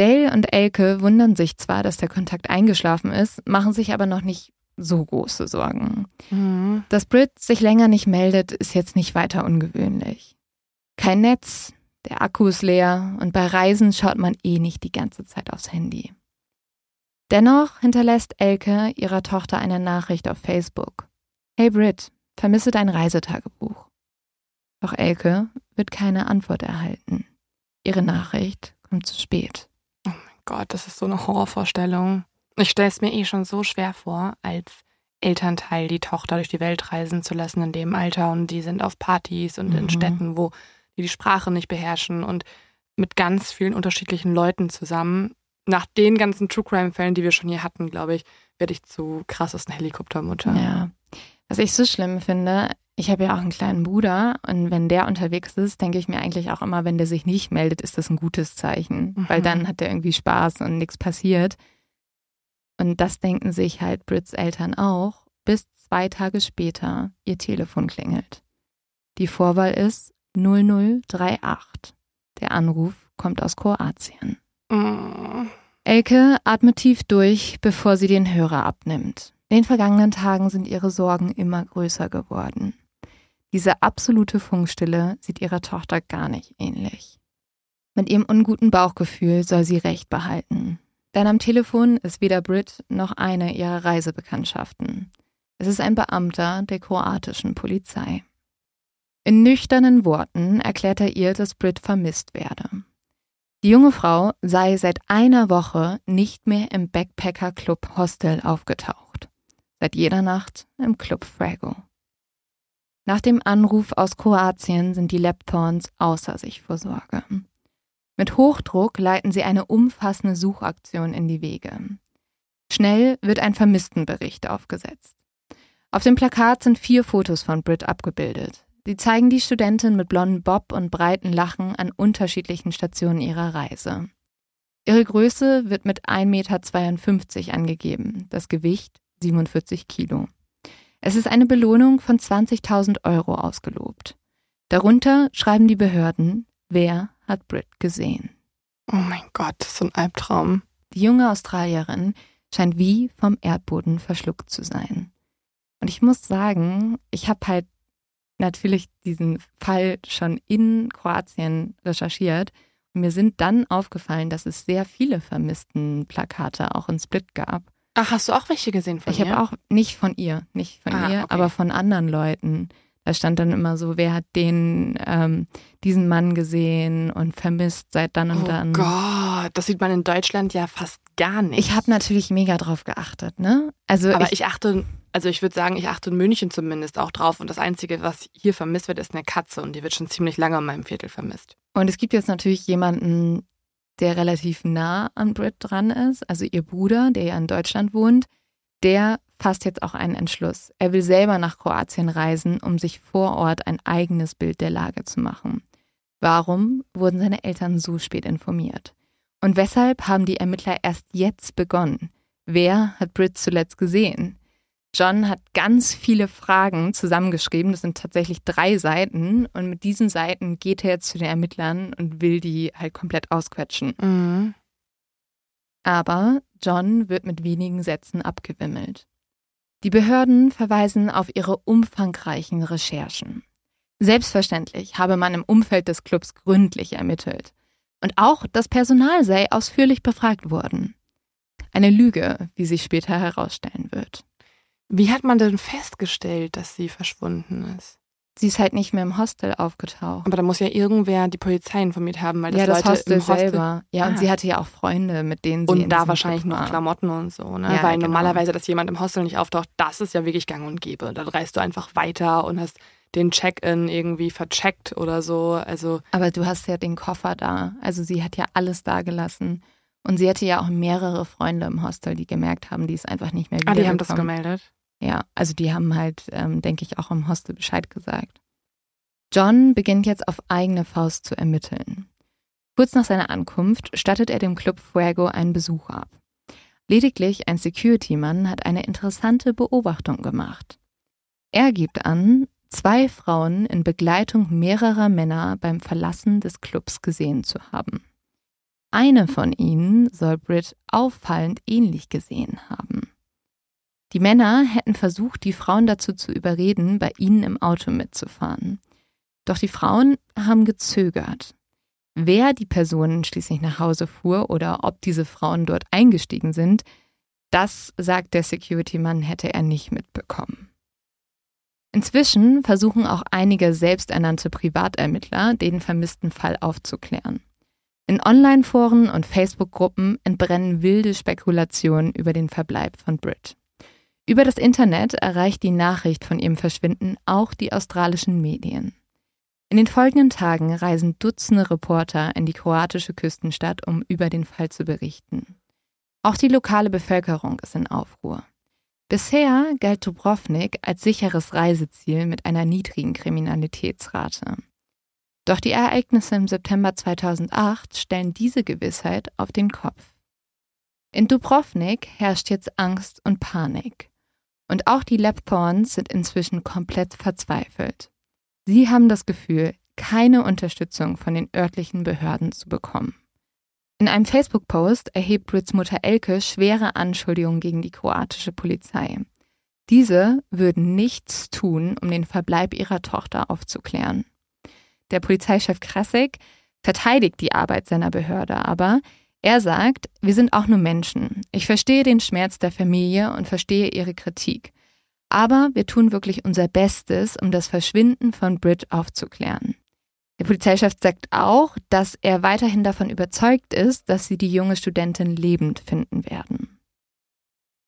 Dale und Elke wundern sich zwar, dass der Kontakt eingeschlafen ist, machen sich aber noch nicht so große Sorgen. Mhm. Dass Brit sich länger nicht meldet, ist jetzt nicht weiter ungewöhnlich. Kein Netz, der Akku ist leer und bei Reisen schaut man eh nicht die ganze Zeit aufs Handy. Dennoch hinterlässt Elke ihrer Tochter eine Nachricht auf Facebook. Hey Brit, vermisse dein Reisetagebuch. Doch Elke wird keine Antwort erhalten. Ihre Nachricht kommt zu spät. Gott, das ist so eine Horrorvorstellung. Ich stelle es mir eh schon so schwer vor, als Elternteil die Tochter durch die Welt reisen zu lassen in dem Alter und die sind auf Partys und in Mhm. Städten, wo die die Sprache nicht beherrschen und mit ganz vielen unterschiedlichen Leuten zusammen. Nach den ganzen True Crime Fällen, die wir schon hier hatten, glaube ich, werde ich zu krassesten Helikoptermutter. Ja. Was ich so schlimm finde, ich habe ja auch einen kleinen Bruder und wenn der unterwegs ist, denke ich mir eigentlich auch immer, wenn der sich nicht meldet, ist das ein gutes Zeichen, Mhm. weil dann hat er irgendwie Spaß und nichts passiert. Und das denken sich halt Brits Eltern auch, bis zwei Tage später ihr Telefon klingelt. Die Vorwahl ist 0038. Der Anruf kommt aus Kroatien. Mm. Elke atmet tief durch, bevor sie den Hörer abnimmt. In den vergangenen Tagen sind ihre Sorgen immer größer geworden. Diese absolute Funkstille sieht ihrer Tochter gar nicht ähnlich. Mit ihrem unguten Bauchgefühl soll sie Recht behalten. Denn am Telefon ist weder Brit noch eine ihrer Reisebekanntschaften. Es ist ein Beamter der kroatischen Polizei. In nüchternen Worten erklärt er ihr, dass Brit vermisst werde. Die junge Frau sei seit einer Woche nicht mehr im Backpacker Club Hostel aufgetaucht. Seit jeder Nacht im Club Frago. Nach dem Anruf aus Kroatien sind die Lapthorns außer sich vor Sorge. Mit Hochdruck leiten sie eine umfassende Suchaktion in die Wege. Schnell wird ein Vermisstenbericht aufgesetzt. Auf dem Plakat sind vier Fotos von Brit abgebildet. Sie zeigen die Studentin mit blonden Bob und breiten Lachen an unterschiedlichen Stationen ihrer Reise. Ihre Größe wird mit 1,52 Meter angegeben, das Gewicht 47 Kilo. Es ist eine Belohnung von 20.000 Euro ausgelobt. Darunter schreiben die Behörden, wer hat Brit gesehen. Oh mein Gott, das ist so ein Albtraum. Die junge Australierin scheint wie vom Erdboden verschluckt zu sein. Und ich muss sagen, ich habe halt natürlich diesen Fall schon in Kroatien recherchiert. Und mir sind dann aufgefallen, dass es sehr viele vermissten Plakate auch in Split gab. Ach, hast du auch welche gesehen von Ich ihr? habe auch nicht von ihr, nicht von Ah, ihr, okay. aber von anderen Leuten. Da stand dann immer so, wer hat den, ähm, diesen Mann gesehen und vermisst seit dann und Oh dann. Gott, das sieht man in Deutschland ja fast gar nicht. Ich habe natürlich mega drauf geachtet, ne? Also Aber ich, ich, achte, also ich würde sagen, ich achte in München zumindest auch drauf. Und das Einzige, was hier vermisst wird, ist eine Katze. Und die wird schon ziemlich lange in meinem Viertel vermisst. und es gibt jetzt natürlich jemanden, der relativ nah an Brit dran ist, also ihr Bruder, der ja in Deutschland wohnt, der fasst jetzt auch einen Entschluss. Er will selber nach Kroatien reisen, um sich vor Ort ein eigenes Bild der Lage zu machen. Warum wurden seine Eltern so spät informiert? Und weshalb haben die Ermittler erst jetzt begonnen? Wer hat Brit zuletzt gesehen? John hat ganz viele Fragen zusammengeschrieben. Das sind tatsächlich drei Seiten. Und mit diesen Seiten geht er jetzt zu den Ermittlern und will die halt komplett ausquetschen. Mhm. Aber John wird mit wenigen Sätzen abgewimmelt. Die Behörden verweisen auf ihre umfangreichen Recherchen. Selbstverständlich habe man im Umfeld des Clubs gründlich ermittelt. Und auch das Personal sei ausführlich befragt worden. Eine Lüge, wie sich später herausstellen wird. Wie hat man denn festgestellt, dass sie verschwunden ist? Sie ist halt nicht mehr im Hostel aufgetaucht. Aber da muss ja irgendwer die Polizei informiert haben, weil das ja, das Leute Hostel, im Hostel selber. Ja, Ah. und sie hatte ja auch Freunde, mit denen sie und da wahrscheinlich noch. Klamotten und so, ne? Ja, Weil genau. normalerweise, dass jemand im Hostel nicht auftaucht, das ist ja wirklich gang und gäbe. Dann reist du einfach weiter und hast den Check-in irgendwie vercheckt oder so. Also Aber du hast ja den Koffer da. Also sie hat ja alles da gelassen. Und sie hatte ja auch mehrere Freunde im Hostel, die gemerkt haben, die ist einfach nicht mehr ah, die haben das wiedergekommen. gemeldet. Ja, also die haben halt, ähm, denke ich, auch im Hostel Bescheid gesagt. John beginnt jetzt auf eigene Faust zu ermitteln. Kurz nach seiner Ankunft stattet er dem Club Fuego einen Besuch ab. Lediglich ein Security-Mann hat eine interessante Beobachtung gemacht. Er gibt an, zwei Frauen in Begleitung mehrerer Männer beim Verlassen des Clubs gesehen zu haben. eine von ihnen soll Britt auffallend ähnlich gesehen haben. Die Männer hätten versucht, die Frauen dazu zu überreden, bei ihnen im Auto mitzufahren. Doch die Frauen haben gezögert. Wer die Personen schließlich nach Hause fuhr oder ob diese Frauen dort eingestiegen sind, das, sagt der Security-Mann, hätte er nicht mitbekommen. Inzwischen versuchen auch einige selbsternannte Privatermittler, den vermissten Fall aufzuklären. In Online-Foren und Facebook-Gruppen entbrennen wilde Spekulationen über den Verbleib von Brit. Über das Internet erreicht die Nachricht von ihrem Verschwinden auch die australischen Medien. In den folgenden Tagen reisen Dutzende Reporter in die kroatische Küstenstadt, um über den Fall zu berichten. Auch die lokale Bevölkerung ist in Aufruhr. Bisher galt Dubrovnik als sicheres Reiseziel mit einer niedrigen Kriminalitätsrate. Doch die Ereignisse im September 2008 stellen diese Gewissheit auf den Kopf. In Dubrovnik herrscht jetzt Angst und Panik. Und auch die Lapthorns sind inzwischen komplett verzweifelt. Sie haben das Gefühl, keine Unterstützung von den örtlichen Behörden zu bekommen. In einem Facebook-Post erhebt Brits Mutter Elke schwere Anschuldigungen gegen die kroatische Polizei. Diese würden nichts tun, um den Verbleib ihrer Tochter aufzuklären. Der Polizeichef Krasek verteidigt die Arbeit seiner Behörde, aber er sagt, wir sind auch nur Menschen. Ich verstehe den Schmerz der Familie und verstehe ihre Kritik. Aber wir tun wirklich unser Bestes, um das Verschwinden von Brit aufzuklären. Der Polizeichef sagt auch, dass er weiterhin davon überzeugt ist, dass sie die junge Studentin lebend finden werden.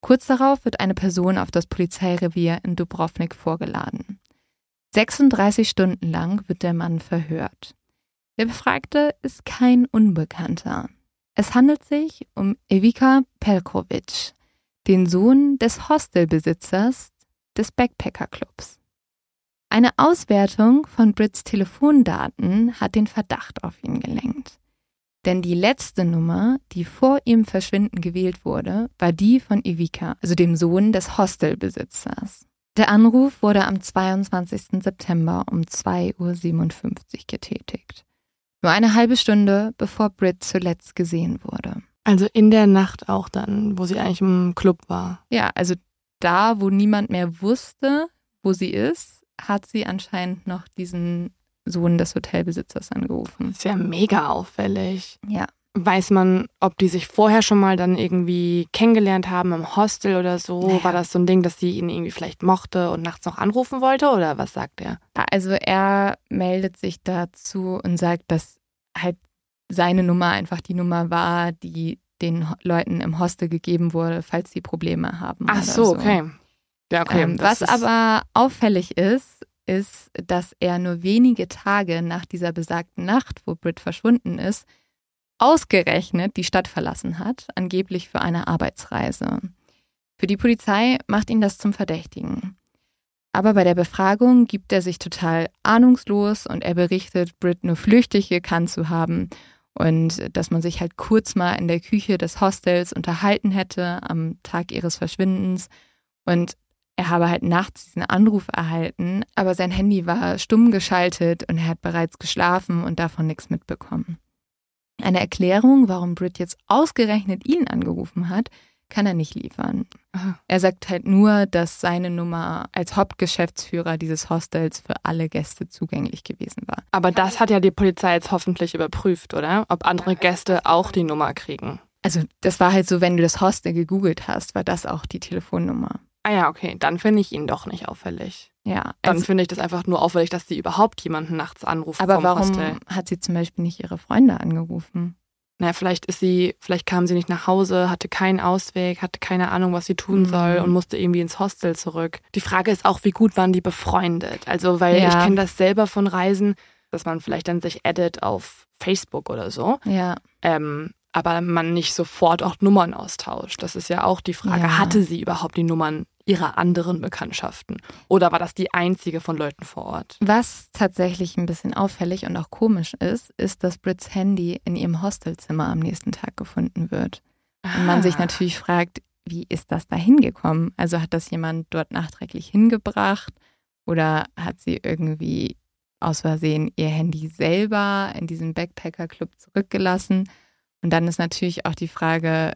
Kurz darauf wird eine Person auf das Polizeirevier in Dubrovnik vorgeladen. 36 Stunden lang wird der Mann verhört. Der Befragte ist kein Unbekannter. Es handelt sich um Evika Pelkovic, den Sohn des Hostelbesitzers des Backpacker Clubs. Eine Auswertung von Brits Telefondaten hat den Verdacht auf ihn gelenkt. Denn die letzte Nummer, die vor ihrem Verschwinden gewählt wurde, war die von Evika, also dem Sohn des Hostelbesitzers. Der Anruf wurde am 22. September um 2.57 Uhr getätigt. Nur eine halbe Stunde, bevor Brit zuletzt gesehen wurde. Also in der Nacht auch dann, wo sie eigentlich im Club war. Ja, also da, wo niemand mehr wusste, wo sie ist, hat sie anscheinend noch diesen Sohn des Hotelbesitzers angerufen. Das ist ja mega auffällig. Ja. Weiß man, ob die sich vorher schon mal dann irgendwie kennengelernt haben im Hostel oder so? Naja. War das so ein Ding, dass sie ihn irgendwie vielleicht mochte und nachts noch anrufen wollte oder was sagt er? Also er meldet sich dazu und sagt, dass halt seine Nummer einfach die Nummer war, die den Leuten im Hostel gegeben wurde, falls sie Probleme haben. Ach oder so, okay. Ja, okay. Ähm, was aber auffällig ist, ist, dass er nur wenige Tage nach dieser besagten Nacht, wo Britt verschwunden ist, ausgerechnet die Stadt verlassen hat, angeblich für eine Arbeitsreise. Für die Polizei macht ihn das zum Verdächtigen. Aber bei der Befragung gibt er sich total ahnungslos und er berichtet, Britt nur flüchtig gekannt zu haben und dass man sich halt kurz mal in der Küche des Hostels unterhalten hätte am Tag ihres Verschwindens und er habe halt nachts diesen Anruf erhalten, aber sein Handy war stumm geschaltet und er hat bereits geschlafen und davon nichts mitbekommen. Eine Erklärung, warum Britt jetzt ausgerechnet ihn angerufen hat, kann er nicht liefern. Aha. Er sagt halt nur, dass seine Nummer als Hauptgeschäftsführer dieses Hostels für alle Gäste zugänglich gewesen war. Aber das hat ja die Polizei jetzt hoffentlich überprüft, oder? Ob andere Gäste auch die Nummer kriegen. Also das war halt so, wenn du das Hostel gegoogelt hast, war das auch die Telefonnummer. Ah ja, okay. Dann finde ich ihn doch nicht auffällig. Ja, Dann also, finde ich das einfach nur auffällig, dass sie überhaupt jemanden nachts anruft aber vom warum Hostel. hat sie zum Beispiel nicht ihre Freunde angerufen? Naja, vielleicht ist sie, vielleicht kam sie nicht nach Hause, hatte keinen Ausweg, hatte keine Ahnung, was sie tun Mhm. soll und musste irgendwie ins Hostel zurück. Die Frage ist auch, wie gut waren die befreundet? Also, weil Ja. ich kenne das selber von Reisen, dass man vielleicht dann sich addet auf Facebook oder so, Ja, ähm, aber man nicht sofort auch Nummern austauscht. Das ist ja auch die Frage, Ja. hatte sie überhaupt die Nummern ihrer anderen Bekanntschaften? Oder war das die einzige von Leuten vor Ort? Was tatsächlich ein bisschen auffällig und auch komisch ist, ist, dass Brits Handy in ihrem Hostelzimmer am nächsten Tag gefunden wird. Und man sich Ah. natürlich fragt, wie ist das da hingekommen? Also hat das jemand dort nachträglich hingebracht oder hat sie irgendwie aus Versehen ihr Handy selber in diesem Backpacker-Club zurückgelassen? Und dann ist natürlich auch die Frage,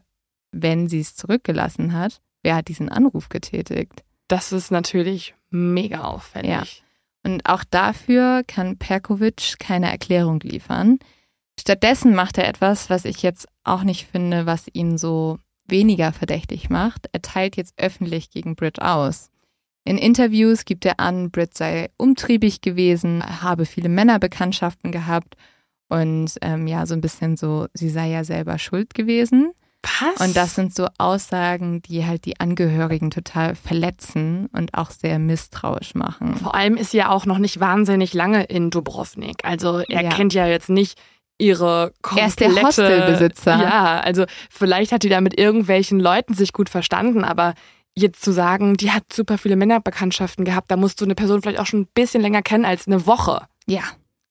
wenn sie es zurückgelassen hat, wer hat diesen Anruf getätigt? Das ist natürlich mega auffällig. Ja. Und auch dafür kann Perkovic keine Erklärung liefern. Stattdessen macht er etwas, was ich jetzt auch nicht finde, was ihn so weniger verdächtig macht. Er teilt jetzt öffentlich gegen Britt aus. In Interviews gibt er an, Britt sei umtriebig gewesen, habe viele Männerbekanntschaften gehabt und ähm, ja, so ein bisschen so, sie sei ja selber schuld gewesen. Was? Und das sind so Aussagen, die halt die Angehörigen total verletzen und auch sehr misstrauisch machen. Vor allem ist sie ja auch noch nicht wahnsinnig lange in Dubrovnik. Also er Ja. kennt ja jetzt nicht ihre komplette... Er ist der Hostelbesitzer. Ja, also vielleicht hat die da mit irgendwelchen Leuten sich gut verstanden, aber jetzt zu sagen, die hat super viele Männerbekanntschaften gehabt, da musst du eine Person vielleicht auch schon ein bisschen länger kennen als eine Woche. Ja,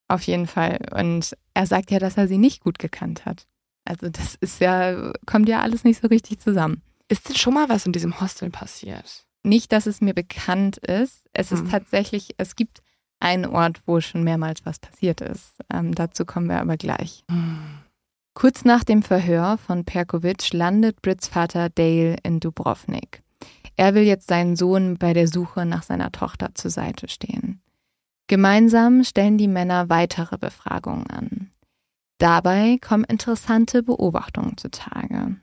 auf jeden Fall. Und er sagt ja, dass er sie nicht gut gekannt hat. Also das ist ja, kommt ja alles nicht so richtig zusammen. Ist denn schon mal was in diesem Hostel passiert? Nicht, dass es mir bekannt ist. Es ist Hm. tatsächlich, es gibt einen Ort, wo schon mehrmals was passiert ist. Ähm, dazu kommen wir aber gleich. Kurz nach dem Verhör von Perkovic landet Brits Vater Dale in Dubrovnik. Er will jetzt seinen Sohn bei der Suche nach seiner Tochter zur Seite stehen. Gemeinsam stellen die Männer weitere Befragungen an. Dabei kommen interessante Beobachtungen zutage.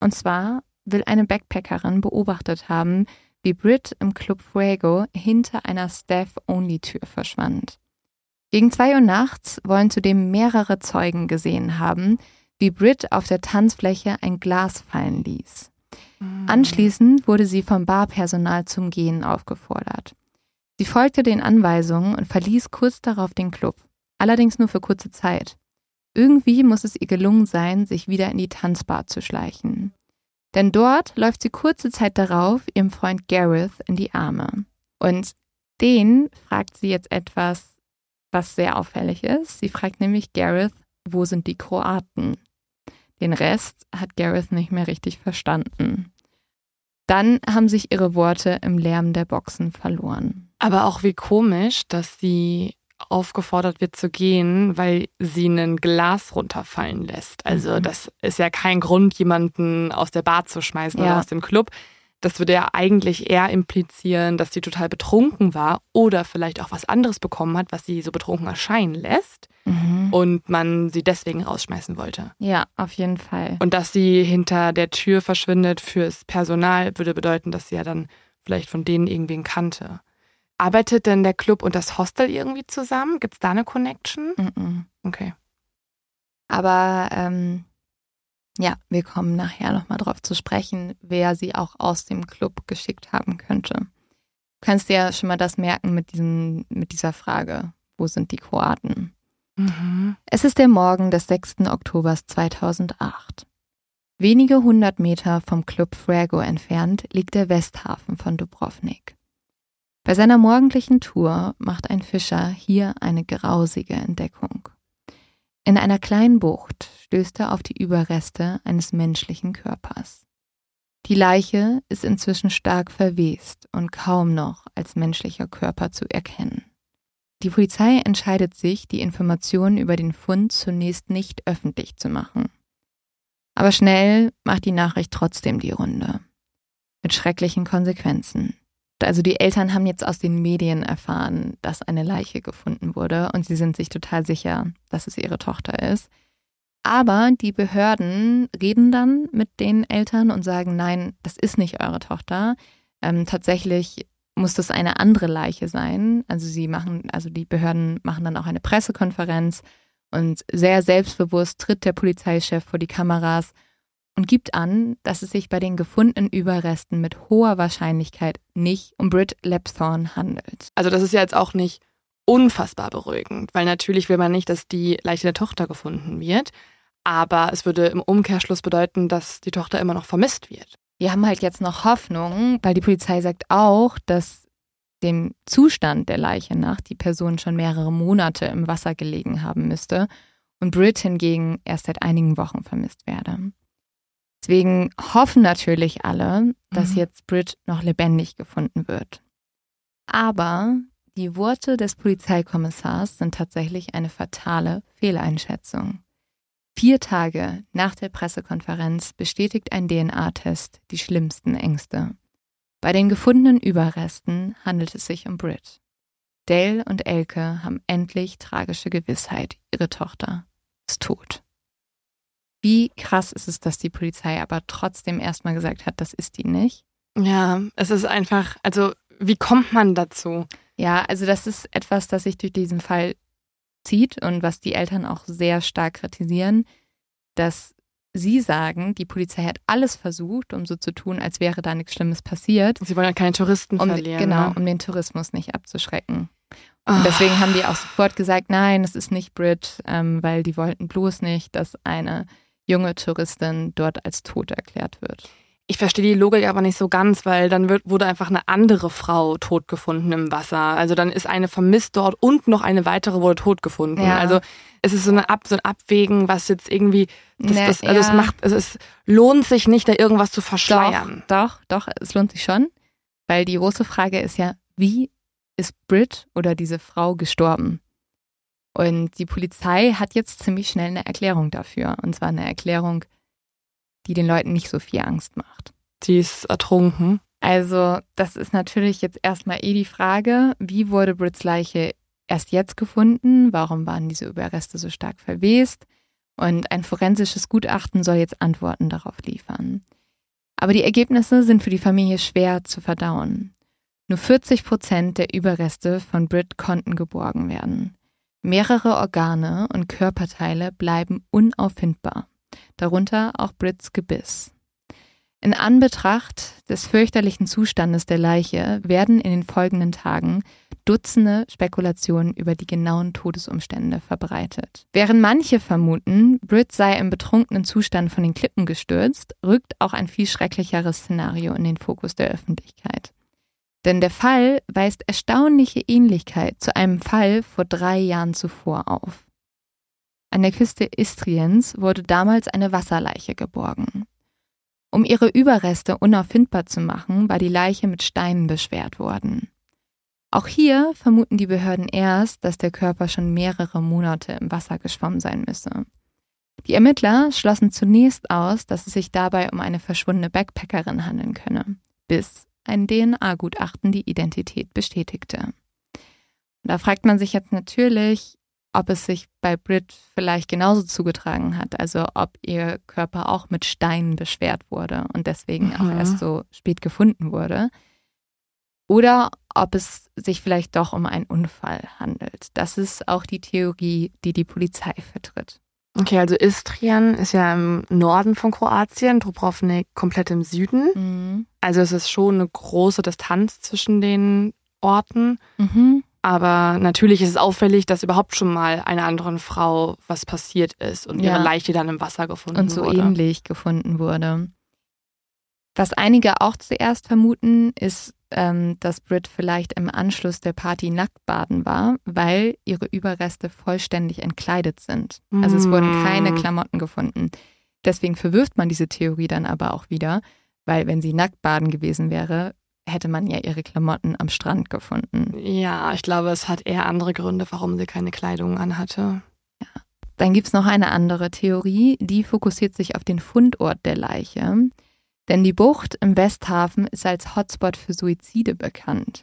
Und zwar will eine Backpackerin beobachtet haben, wie Brit im Club Fuego hinter einer Staff-Only-Tür verschwand. Gegen zwei Uhr nachts wollen zudem mehrere Zeugen gesehen haben, wie Brit auf der Tanzfläche ein Glas fallen ließ. Anschließend wurde sie vom Barpersonal zum Gehen aufgefordert. Sie folgte den Anweisungen und verließ kurz darauf den Club, allerdings nur für kurze Zeit. Irgendwie muss es ihr gelungen sein, sich wieder in die Tanzbar zu schleichen. Denn dort läuft sie kurze Zeit darauf ihrem Freund Gareth in die Arme. Und den fragt sie jetzt etwas, was sehr auffällig ist. Sie fragt nämlich Gareth, wo sind die Kroaten? Den Rest hat Gareth nicht mehr richtig verstanden. Dann haben sich ihre Worte im Lärm der Boxen verloren. Aber auch wie komisch, dass sie aufgefordert wird zu gehen, weil sie ein Glas runterfallen lässt. Also Mhm. das ist ja kein Grund, jemanden aus der Bar zu schmeißen oder Ja. aus dem Club. Das würde ja eigentlich eher implizieren, dass sie total betrunken war oder vielleicht auch was anderes bekommen hat, was sie so betrunken erscheinen lässt und man sie deswegen rausschmeißen wollte. Ja, auf jeden Fall. Und dass sie hinter der Tür verschwindet fürs Personal, würde bedeuten, dass sie ja dann vielleicht von denen irgendwen kannte. Arbeitet denn der Club und das Hostel irgendwie zusammen? Gibt es da eine Connection? Mhm. Okay. Aber ähm, ja, wir kommen nachher nochmal drauf zu sprechen, wer sie auch aus dem Club geschickt haben könnte. Du kannst dir ja schon mal das merken mit, diesem, mit dieser Frage, wo sind die Kroaten? Mhm. Es ist der Morgen des 6. Oktobers 2008. Wenige hundert Meter vom Club Frago entfernt liegt der Westhafen von Dubrovnik. Bei seiner morgendlichen Tour macht ein Fischer hier eine grausige Entdeckung. In einer kleinen Bucht stößt er auf die Überreste eines menschlichen Körpers. Die Leiche ist inzwischen stark verwest und kaum noch als menschlicher Körper zu erkennen. Die Polizei entscheidet sich, die Informationen über den Fund zunächst nicht öffentlich zu machen. Aber schnell macht die Nachricht trotzdem die Runde. Mit schrecklichen Konsequenzen. Also die Eltern haben jetzt aus den Medien erfahren, dass eine Leiche gefunden wurde und sie sind sich total sicher, dass es ihre Tochter ist. Aber die Behörden reden dann mit den Eltern und sagen, nein, das ist nicht eure Tochter. Ähm, tatsächlich muss das eine andere Leiche sein. Also sie machen, also die Behörden machen dann auch eine Pressekonferenz und sehr selbstbewusst tritt der Polizeichef vor die Kameras und gibt an, dass es sich bei den gefundenen Überresten mit hoher Wahrscheinlichkeit nicht um Britt Lepthorne handelt. Also das ist ja jetzt auch nicht unfassbar beruhigend, weil natürlich will man nicht, dass die Leiche der Tochter gefunden wird, aber es würde im Umkehrschluss bedeuten, dass die Tochter immer noch vermisst wird. Wir haben halt jetzt noch Hoffnung, weil die Polizei sagt auch, dass dem Zustand der Leiche nach die Person schon mehrere Monate im Wasser gelegen haben müsste und Britt hingegen erst seit einigen Wochen vermisst werde. Deswegen hoffen natürlich alle, dass Mhm. jetzt Britt noch lebendig gefunden wird. Aber die Worte des Polizeikommissars sind tatsächlich eine fatale Fehleinschätzung. Vier Tage nach der Pressekonferenz bestätigt ein DNA-Test die schlimmsten Ängste. Bei den gefundenen Überresten handelt es sich um Brit. Dale und Elke haben endlich tragische Gewissheit, ihre Tochter ist tot. Wie krass ist es, dass die Polizei aber trotzdem erstmal gesagt hat, das ist die nicht? Ja, es ist einfach, also wie kommt man dazu? Ja, also das ist etwas, das sich durch diesen Fall zieht und was die Eltern auch sehr stark kritisieren, dass sie sagen, die Polizei hat alles versucht, um so zu tun, als wäre da nichts Schlimmes passiert. Sie wollen ja keine Touristen um, verlieren. Genau, ne? um den Tourismus nicht abzuschrecken. Und deswegen haben die auch sofort gesagt, nein, es ist nicht Brit, ähm, weil die wollten bloß nicht, dass eine junge Touristin dort als tot erklärt wird. Ich verstehe die Logik aber nicht so ganz, weil dann wird, wurde einfach eine andere Frau tot gefunden im Wasser. Also dann ist eine vermisst dort und noch eine weitere wurde tot gefunden. Ja. Also es ist so, eine Ab, so ein Abwägen, was jetzt irgendwie, das, Ne, das, also es ja. macht, es ist, lohnt sich nicht, da irgendwas zu verschleiern. Doch, doch, doch, es lohnt sich schon, weil die große Frage ist ja, wie ist Brit oder diese Frau gestorben? Und die Polizei hat jetzt ziemlich schnell eine Erklärung dafür. Und zwar eine Erklärung, die den Leuten nicht so viel Angst macht. Sie ist ertrunken. Also, das ist natürlich jetzt erstmal eh die Frage, wie wurde Brits Leiche erst jetzt gefunden? Warum waren diese Überreste so stark verwest? Und ein forensisches Gutachten soll jetzt Antworten darauf liefern. Aber die Ergebnisse sind für die Familie schwer zu verdauen. Nur 40 Prozent der Überreste von Brit konnten geborgen werden. Mehrere Organe und Körperteile bleiben unauffindbar, darunter auch Brits Gebiss. In Anbetracht des fürchterlichen Zustandes der Leiche werden in den folgenden Tagen Dutzende Spekulationen über die genauen Todesumstände verbreitet. Während manche vermuten, Brit sei im betrunkenen Zustand von den Klippen gestürzt, rückt auch ein viel schrecklicheres Szenario in den Fokus der Öffentlichkeit. Denn der Fall weist erstaunliche Ähnlichkeit zu einem Fall vor drei Jahren zuvor auf. An der Küste Istriens wurde damals eine Wasserleiche geborgen. Um ihre Überreste unauffindbar zu machen, war die Leiche mit Steinen beschwert worden. Auch hier vermuten die Behörden erst, dass der Körper schon mehrere Monate im Wasser geschwommen sein müsse. Die Ermittler schlossen zunächst aus, dass es sich dabei um eine verschwundene Backpackerin handeln könne, bis ein DNA-Gutachten die Identität bestätigte. Da fragt man sich jetzt natürlich, ob es sich bei Brit vielleicht genauso zugetragen hat, also ob ihr Körper auch mit Steinen beschwert wurde und deswegen auch Mhm. erst so spät gefunden wurde. Oder ob es sich vielleicht doch um einen Unfall handelt. Das ist auch die Theorie, die die Polizei vertritt. Okay, also Istrien ist ja im Norden von Kroatien, Dubrovnik komplett im Süden. Mhm. Also es ist schon eine große Distanz zwischen den Orten. Mhm. Aber natürlich ist es auffällig, dass überhaupt schon mal einer anderen Frau was passiert ist und Ja. ihre Leiche dann im Wasser gefunden und so wurde. ähnlich gefunden wurde. Was einige auch zuerst vermuten, ist, ähm, dass Brit vielleicht im Anschluss der Party nackt baden war, weil ihre Überreste vollständig entkleidet sind. Also es wurden keine Klamotten gefunden. Deswegen verwirft man diese Theorie dann aber auch wieder, weil wenn sie nackt baden gewesen wäre, hätte man ja ihre Klamotten am Strand gefunden. Ja, ich glaube, es hat eher andere Gründe, warum sie keine Kleidung anhatte. Dann gibt's noch eine andere Theorie, die fokussiert sich auf den Fundort der Leiche. Denn die Bucht im Westhafen ist als Hotspot für Suizide bekannt.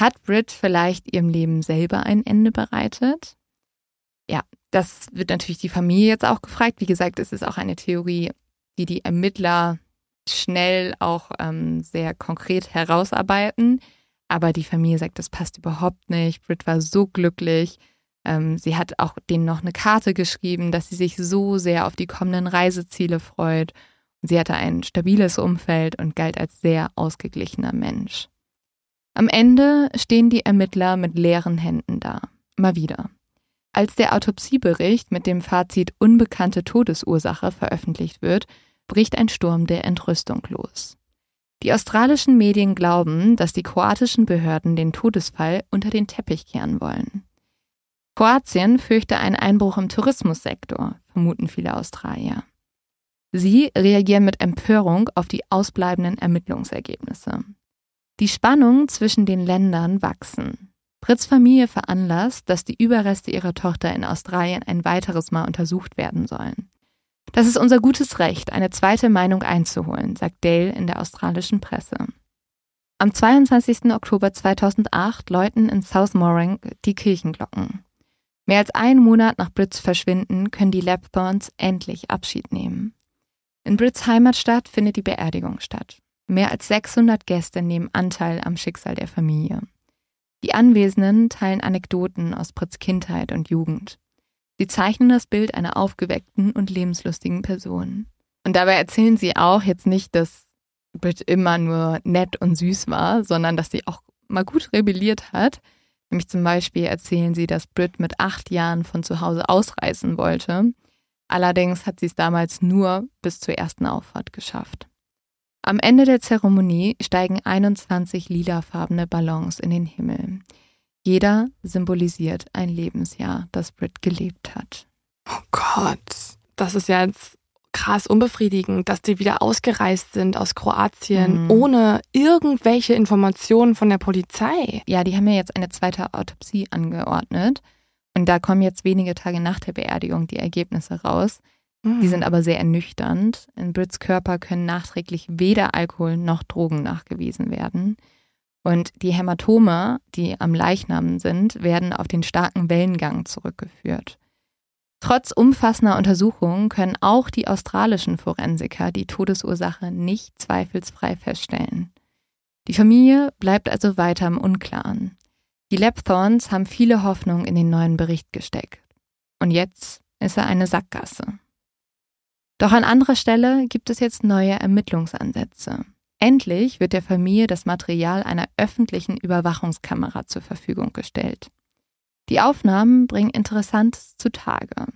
Hat Brit vielleicht ihrem Leben selber ein Ende bereitet? Ja, das wird natürlich die Familie jetzt auch gefragt. Wie gesagt, es ist auch eine Theorie, die die Ermittler schnell auch ähm, sehr konkret herausarbeiten. Aber die Familie sagt, das passt überhaupt nicht. Brit war so glücklich. Ähm, sie hat auch denen noch eine Karte geschrieben, dass sie sich so sehr auf die kommenden Reiseziele freut. Sie hatte ein stabiles Umfeld und galt als sehr ausgeglichener Mensch. Am Ende stehen die Ermittler mit leeren Händen da. Mal wieder. Als der Autopsiebericht mit dem Fazit unbekannte Todesursache veröffentlicht wird, bricht ein Sturm der Entrüstung los. Die australischen Medien glauben, dass die kroatischen Behörden den Todesfall unter den Teppich kehren wollen. Kroatien fürchte einen Einbruch im Tourismussektor, vermuten viele Australier. Sie reagieren mit Empörung auf die ausbleibenden Ermittlungsergebnisse. Die Spannungen zwischen den Ländern wachsen. Brits Familie veranlasst, dass die Überreste ihrer Tochter in Australien ein weiteres Mal untersucht werden sollen. Das ist unser gutes Recht, eine zweite Meinung einzuholen, sagt Dale in der australischen Presse. Am 22. Oktober 2008 läuten in South Morang die Kirchenglocken. Mehr als einen Monat nach Brits Verschwinden können die Lapthorns endlich Abschied nehmen. In Brits Heimatstadt findet die Beerdigung statt. Mehr als 600 Gäste nehmen Anteil am Schicksal der Familie. Die Anwesenden teilen Anekdoten aus Brits Kindheit und Jugend. Sie zeichnen das Bild einer aufgeweckten und lebenslustigen Person. Und dabei erzählen sie auch jetzt nicht, dass Brit immer nur nett und süß war, sondern dass sie auch mal gut rebelliert hat. Nämlich zum Beispiel erzählen sie, dass Brit mit acht Jahren von zu Hause ausreisen wollte. Allerdings hat sie es damals nur bis zur ersten Auffahrt geschafft. Am Ende der Zeremonie steigen 21 lilafarbene Ballons in den Himmel. Jeder symbolisiert ein Lebensjahr, das Brit gelebt hat. Oh Gott, das ist ja jetzt krass unbefriedigend, dass die wieder ausgereist sind aus Kroatien mhm. ohne irgendwelche Informationen von der Polizei. Ja, die haben ja jetzt eine zweite Autopsie angeordnet. Und da kommen jetzt wenige Tage nach der Beerdigung die Ergebnisse raus. Mhm. Die sind aber sehr ernüchternd. In Brits Körper können nachträglich weder Alkohol noch Drogen nachgewiesen werden. Und die Hämatome, die am Leichnam sind, werden auf den starken Wellengang zurückgeführt. Trotz umfassender Untersuchungen können auch die australischen Forensiker die Todesursache nicht zweifelsfrei feststellen. Die Familie bleibt also weiter im Unklaren. Die Lapthorns haben viele Hoffnungen in den neuen Bericht gesteckt. Und jetzt ist er eine Sackgasse. Doch an anderer Stelle gibt es jetzt neue Ermittlungsansätze. Endlich wird der Familie das Material einer öffentlichen Überwachungskamera zur Verfügung gestellt. Die Aufnahmen bringen Interessantes zutage.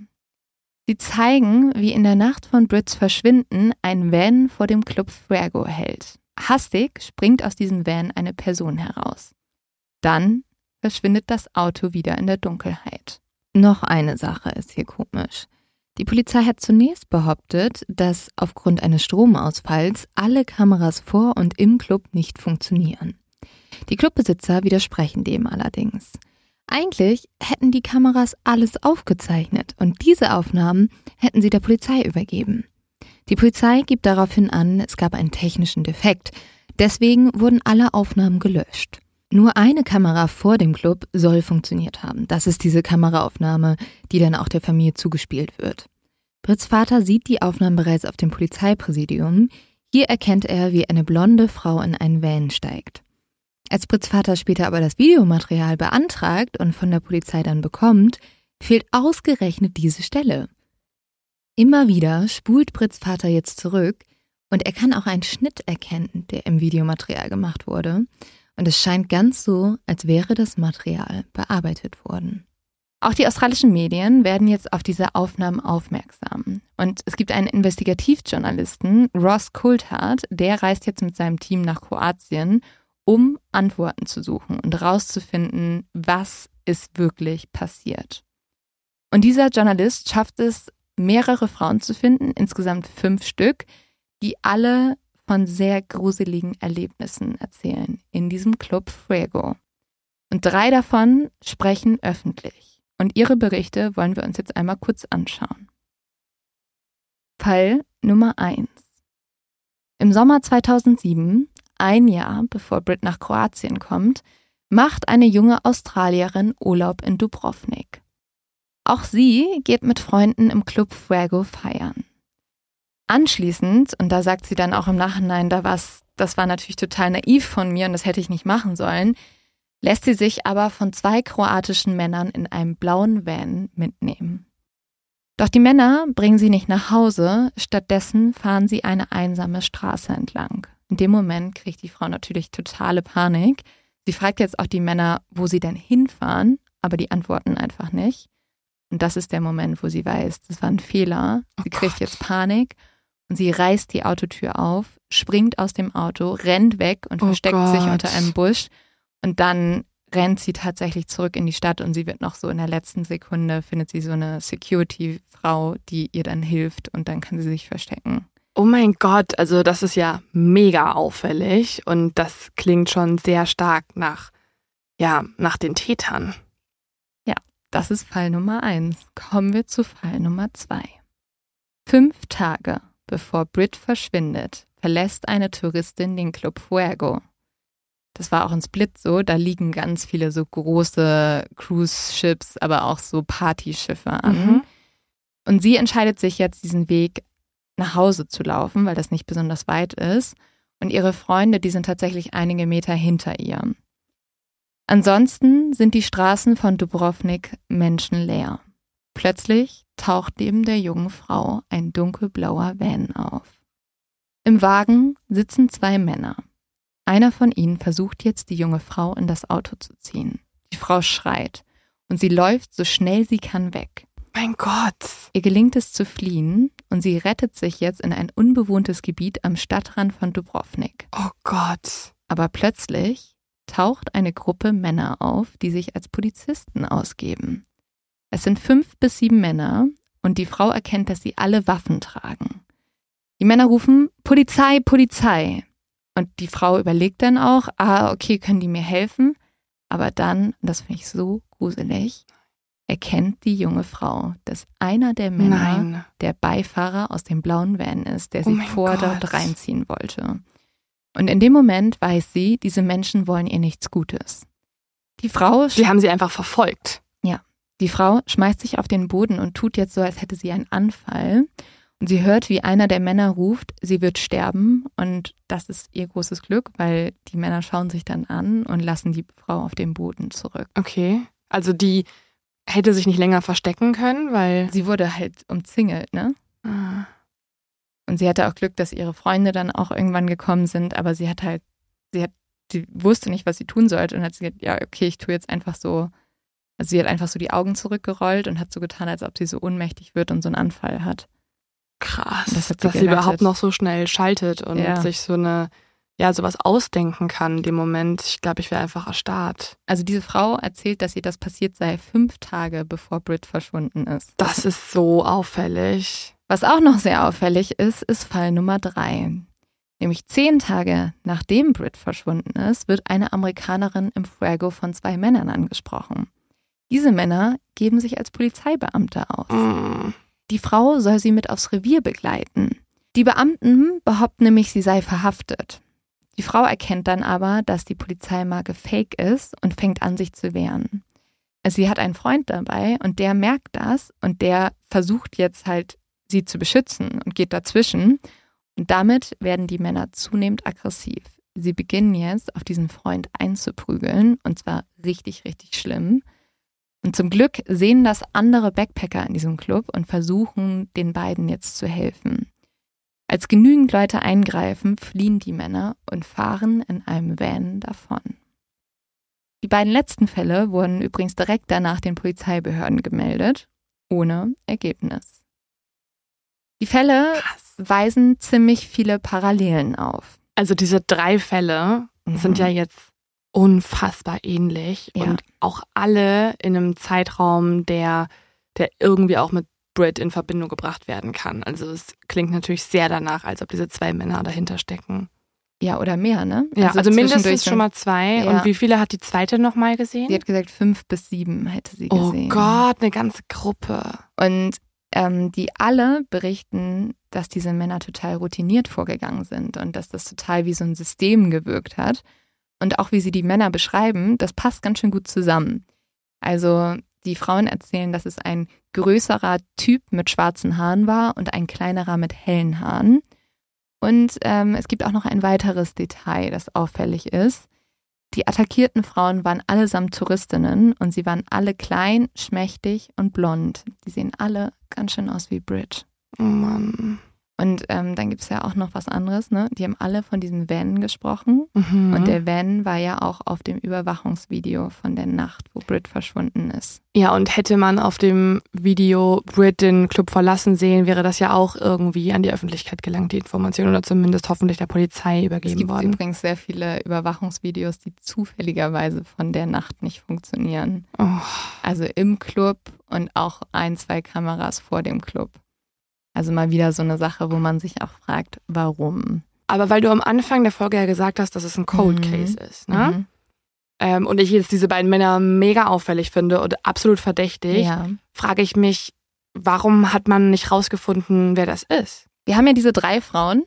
Sie zeigen, wie in der Nacht von Brits Verschwinden ein Van vor dem Club Fuego hält. Hastig springt aus diesem Van eine Person heraus. Dann verschwindet das Auto wieder in der Dunkelheit. Noch eine Sache ist hier komisch. Die Polizei hat zunächst behauptet, dass aufgrund eines Stromausfalls alle Kameras vor und im Club nicht funktionieren. Die Clubbesitzer widersprechen dem allerdings. Eigentlich hätten die Kameras alles aufgezeichnet und diese Aufnahmen hätten sie der Polizei übergeben. Die Polizei gibt daraufhin an, es gab einen technischen Defekt, deswegen wurden alle Aufnahmen gelöscht. Nur eine Kamera vor dem Club soll funktioniert haben. Das ist diese Kameraaufnahme, die dann auch der Familie zugespielt wird. Brits Vater sieht die Aufnahmen bereits auf dem Polizeipräsidium. Hier erkennt er, wie eine blonde Frau in einen Van steigt. Als Brits Vater später aber das Videomaterial beantragt und von der Polizei dann bekommt, fehlt ausgerechnet diese Stelle. Immer wieder spult Brits Vater jetzt zurück und er kann auch einen Schnitt erkennen, der im Videomaterial gemacht wurde. Und es scheint ganz so, als wäre das Material bearbeitet worden. Auch die australischen Medien werden jetzt auf diese Aufnahmen aufmerksam. Und es gibt einen Investigativjournalisten, Ross Coulthard, der reist jetzt mit seinem Team nach Kroatien, um Antworten zu suchen und herauszufinden, was ist wirklich passiert. Und dieser Journalist schafft es, mehrere Frauen zu finden, insgesamt fünf Stück, die alle von sehr gruseligen Erlebnissen erzählen in diesem Club Fuego. Und drei davon sprechen öffentlich. Und ihre Berichte wollen wir uns jetzt einmal kurz anschauen. Fall Nummer 1. Im Sommer 2007, ein Jahr bevor Brit nach Kroatien kommt, macht eine junge Australierin Urlaub in Dubrovnik. Auch sie geht mit Freunden im Club Fuego feiern. Anschließend, und da sagt sie dann auch im Nachhinein, da war's, das war natürlich total naiv von mir und das hätte ich nicht machen sollen, lässt sie sich aber von zwei kroatischen Männern in einem blauen Van mitnehmen. Doch die Männer bringen sie nicht nach Hause, stattdessen fahren sie eine einsame Straße entlang. In dem Moment kriegt die Frau natürlich totale Panik. Sie fragt jetzt auch die Männer, wo sie denn hinfahren, aber die antworten einfach nicht. Und das ist der Moment, wo sie weiß, das war ein Fehler. Sie oh kriegt jetzt Panik sie reißt die Autotür auf, springt aus dem Auto, rennt weg und oh versteckt Gott. sich unter einem Busch. Und dann rennt sie tatsächlich zurück in die Stadt und sie wird noch so in der letzten Sekunde, findet sie so eine Security-Frau, die ihr dann hilft und dann kann sie sich verstecken. Oh mein Gott, also das ist ja mega auffällig und das klingt schon sehr stark nach ja, nach den Tätern. Ja, das ist Fall Nummer eins. Kommen wir zu Fall Nummer zwei. Fünf Tage bevor Brit verschwindet, verlässt eine Touristin den Club Fuego. Das war auch in Split so, da liegen ganz viele so große Cruise-Ships, aber auch so Partyschiffe an. Mhm. Und sie entscheidet sich jetzt, diesen Weg nach Hause zu laufen, weil das nicht besonders weit ist. Und ihre Freunde, die sind tatsächlich einige Meter hinter ihr. Ansonsten sind die Straßen von Dubrovnik menschenleer. Plötzlich taucht neben der jungen Frau ein dunkelblauer Van auf. Im Wagen sitzen zwei Männer. Einer von ihnen versucht jetzt, die junge Frau in das Auto zu ziehen. Die Frau schreit und sie läuft so schnell sie kann weg. Mein Gott. Ihr gelingt es zu fliehen und sie rettet sich jetzt in ein unbewohntes Gebiet am Stadtrand von Dubrovnik. Oh Gott. Aber plötzlich taucht eine Gruppe Männer auf, die sich als Polizisten ausgeben. Es sind fünf bis sieben Männer und die Frau erkennt, dass sie alle Waffen tragen. Die Männer rufen Polizei, Polizei. Und die Frau überlegt dann auch, ah, okay, können die mir helfen? Aber dann, und das finde ich so gruselig, erkennt die junge Frau, dass einer der Männer Nein. der Beifahrer aus dem blauen Van ist, der Oh sie vor Gott. dort reinziehen wollte. Und in dem Moment weiß sie, diese Menschen wollen ihr nichts Gutes. Die Frau, Die haben sie einfach verfolgt. Die Frau schmeißt sich auf den Boden und tut jetzt so, als hätte sie einen Anfall. Und sie hört, wie einer der Männer ruft, sie wird sterben. Und das ist ihr großes Glück, weil die Männer schauen sich dann an und lassen die Frau auf den Boden zurück. Okay. Also die hätte sich nicht länger verstecken können, weil. Sie wurde halt umzingelt, ne? Ah. Und sie hatte auch Glück, dass ihre Freunde dann auch irgendwann gekommen sind, aber sie hat halt, sie hat, sie wusste nicht, was sie tun sollte und hat sie gesagt, ja, okay, ich tue jetzt einfach so, also sie hat einfach so die Augen zurückgerollt und hat so getan, als ob sie so ohnmächtig wird und so einen Anfall hat. Krass, Das hat sie dass sie überhaupt noch so schnell schaltet und Ja. sich so eine, ja, sowas ausdenken kann in dem Moment. Ich glaube, ich wäre einfach erstarrt. Also diese Frau erzählt, dass ihr das passiert sei fünf Tage bevor Brit verschwunden ist. Das ist so auffällig. Was auch noch sehr auffällig ist, ist Fall Nummer drei. Nämlich zehn Tage nachdem Brit verschwunden ist, wird eine Amerikanerin im Fuego von zwei Männern angesprochen. Diese Männer geben sich als Polizeibeamte aus. Mm. Die Frau soll sie mit aufs Revier begleiten. Die Beamten behaupten nämlich, sie sei verhaftet. Die Frau erkennt dann aber, dass die Polizeimarke fake ist und fängt an, sich zu wehren. Also sie hat einen Freund dabei und der merkt das und der versucht jetzt halt, sie zu beschützen und geht dazwischen. Und damit werden die Männer zunehmend aggressiv. Sie beginnen jetzt, auf diesen Freund einzuprügeln und zwar richtig, richtig schlimm. Und zum Glück sehen das andere Backpacker in diesem Club und versuchen, den beiden jetzt zu helfen. Als genügend Leute eingreifen, fliehen die Männer und fahren in einem Van davon. Die beiden letzten Fälle wurden übrigens direkt danach den Polizeibehörden gemeldet, ohne Ergebnis. Die Fälle Krass. weisen ziemlich viele Parallelen auf. Also diese drei Fälle sind Mhm. ja jetzt unfassbar ähnlich Ja. und auch alle in einem Zeitraum, der, der irgendwie auch mit Brit in Verbindung gebracht werden kann. Also es klingt natürlich sehr danach, als ob diese zwei Männer dahinter stecken. Ja, oder mehr, ne? Ja, also, zwischendurch mindestens schon mal zwei. Ja. Und wie viele hat die zweite nochmal gesehen? Sie hat gesagt, fünf bis sieben hätte sie oh gesehen. Gott, eine ganze Gruppe. Und ähm, die alle berichten, dass diese Männer total routiniert vorgegangen sind und dass das total wie so ein System gewirkt hat. Und auch wie sie die Männer beschreiben, das passt ganz schön gut zusammen. Also die Frauen erzählen, dass es ein größerer Typ mit schwarzen Haaren war und ein kleinerer mit hellen Haaren. Und ähm, es gibt auch noch ein weiteres Detail, das auffällig ist. Die attackierten Frauen waren allesamt Touristinnen und sie waren alle klein, schmächtig und blond. Die sehen alle ganz schön aus wie Brit. Oh Mann. Und ähm, dann gibt es ja auch noch was anderes, ne? Die haben alle von diesem Van gesprochen. Mhm. Und der Van war ja auch auf dem Überwachungsvideo von der Nacht, wo Brit verschwunden ist. ja, und hätte man auf dem Video Brit den Club verlassen sehen, wäre das ja auch irgendwie an die Öffentlichkeit gelangt, die Information, oder zumindest hoffentlich der Polizei Es übergeben gibt worden. übrigens sehr viele Überwachungsvideos, die zufälligerweise von der Nacht nicht funktionieren. Oh. Also im Club und auch ein, zwei Kameras vor dem Club. Also mal wieder so eine Sache, wo man sich auch fragt, warum. Aber weil du am Anfang der Folge ja gesagt hast, dass es ein Cold Mhm. Case ist, ne? Mhm. ähm, und ich jetzt diese beiden Männer mega auffällig finde und absolut verdächtig, Ja. frage ich mich, warum hat man nicht rausgefunden, wer das ist? Wir haben ja diese drei Frauen,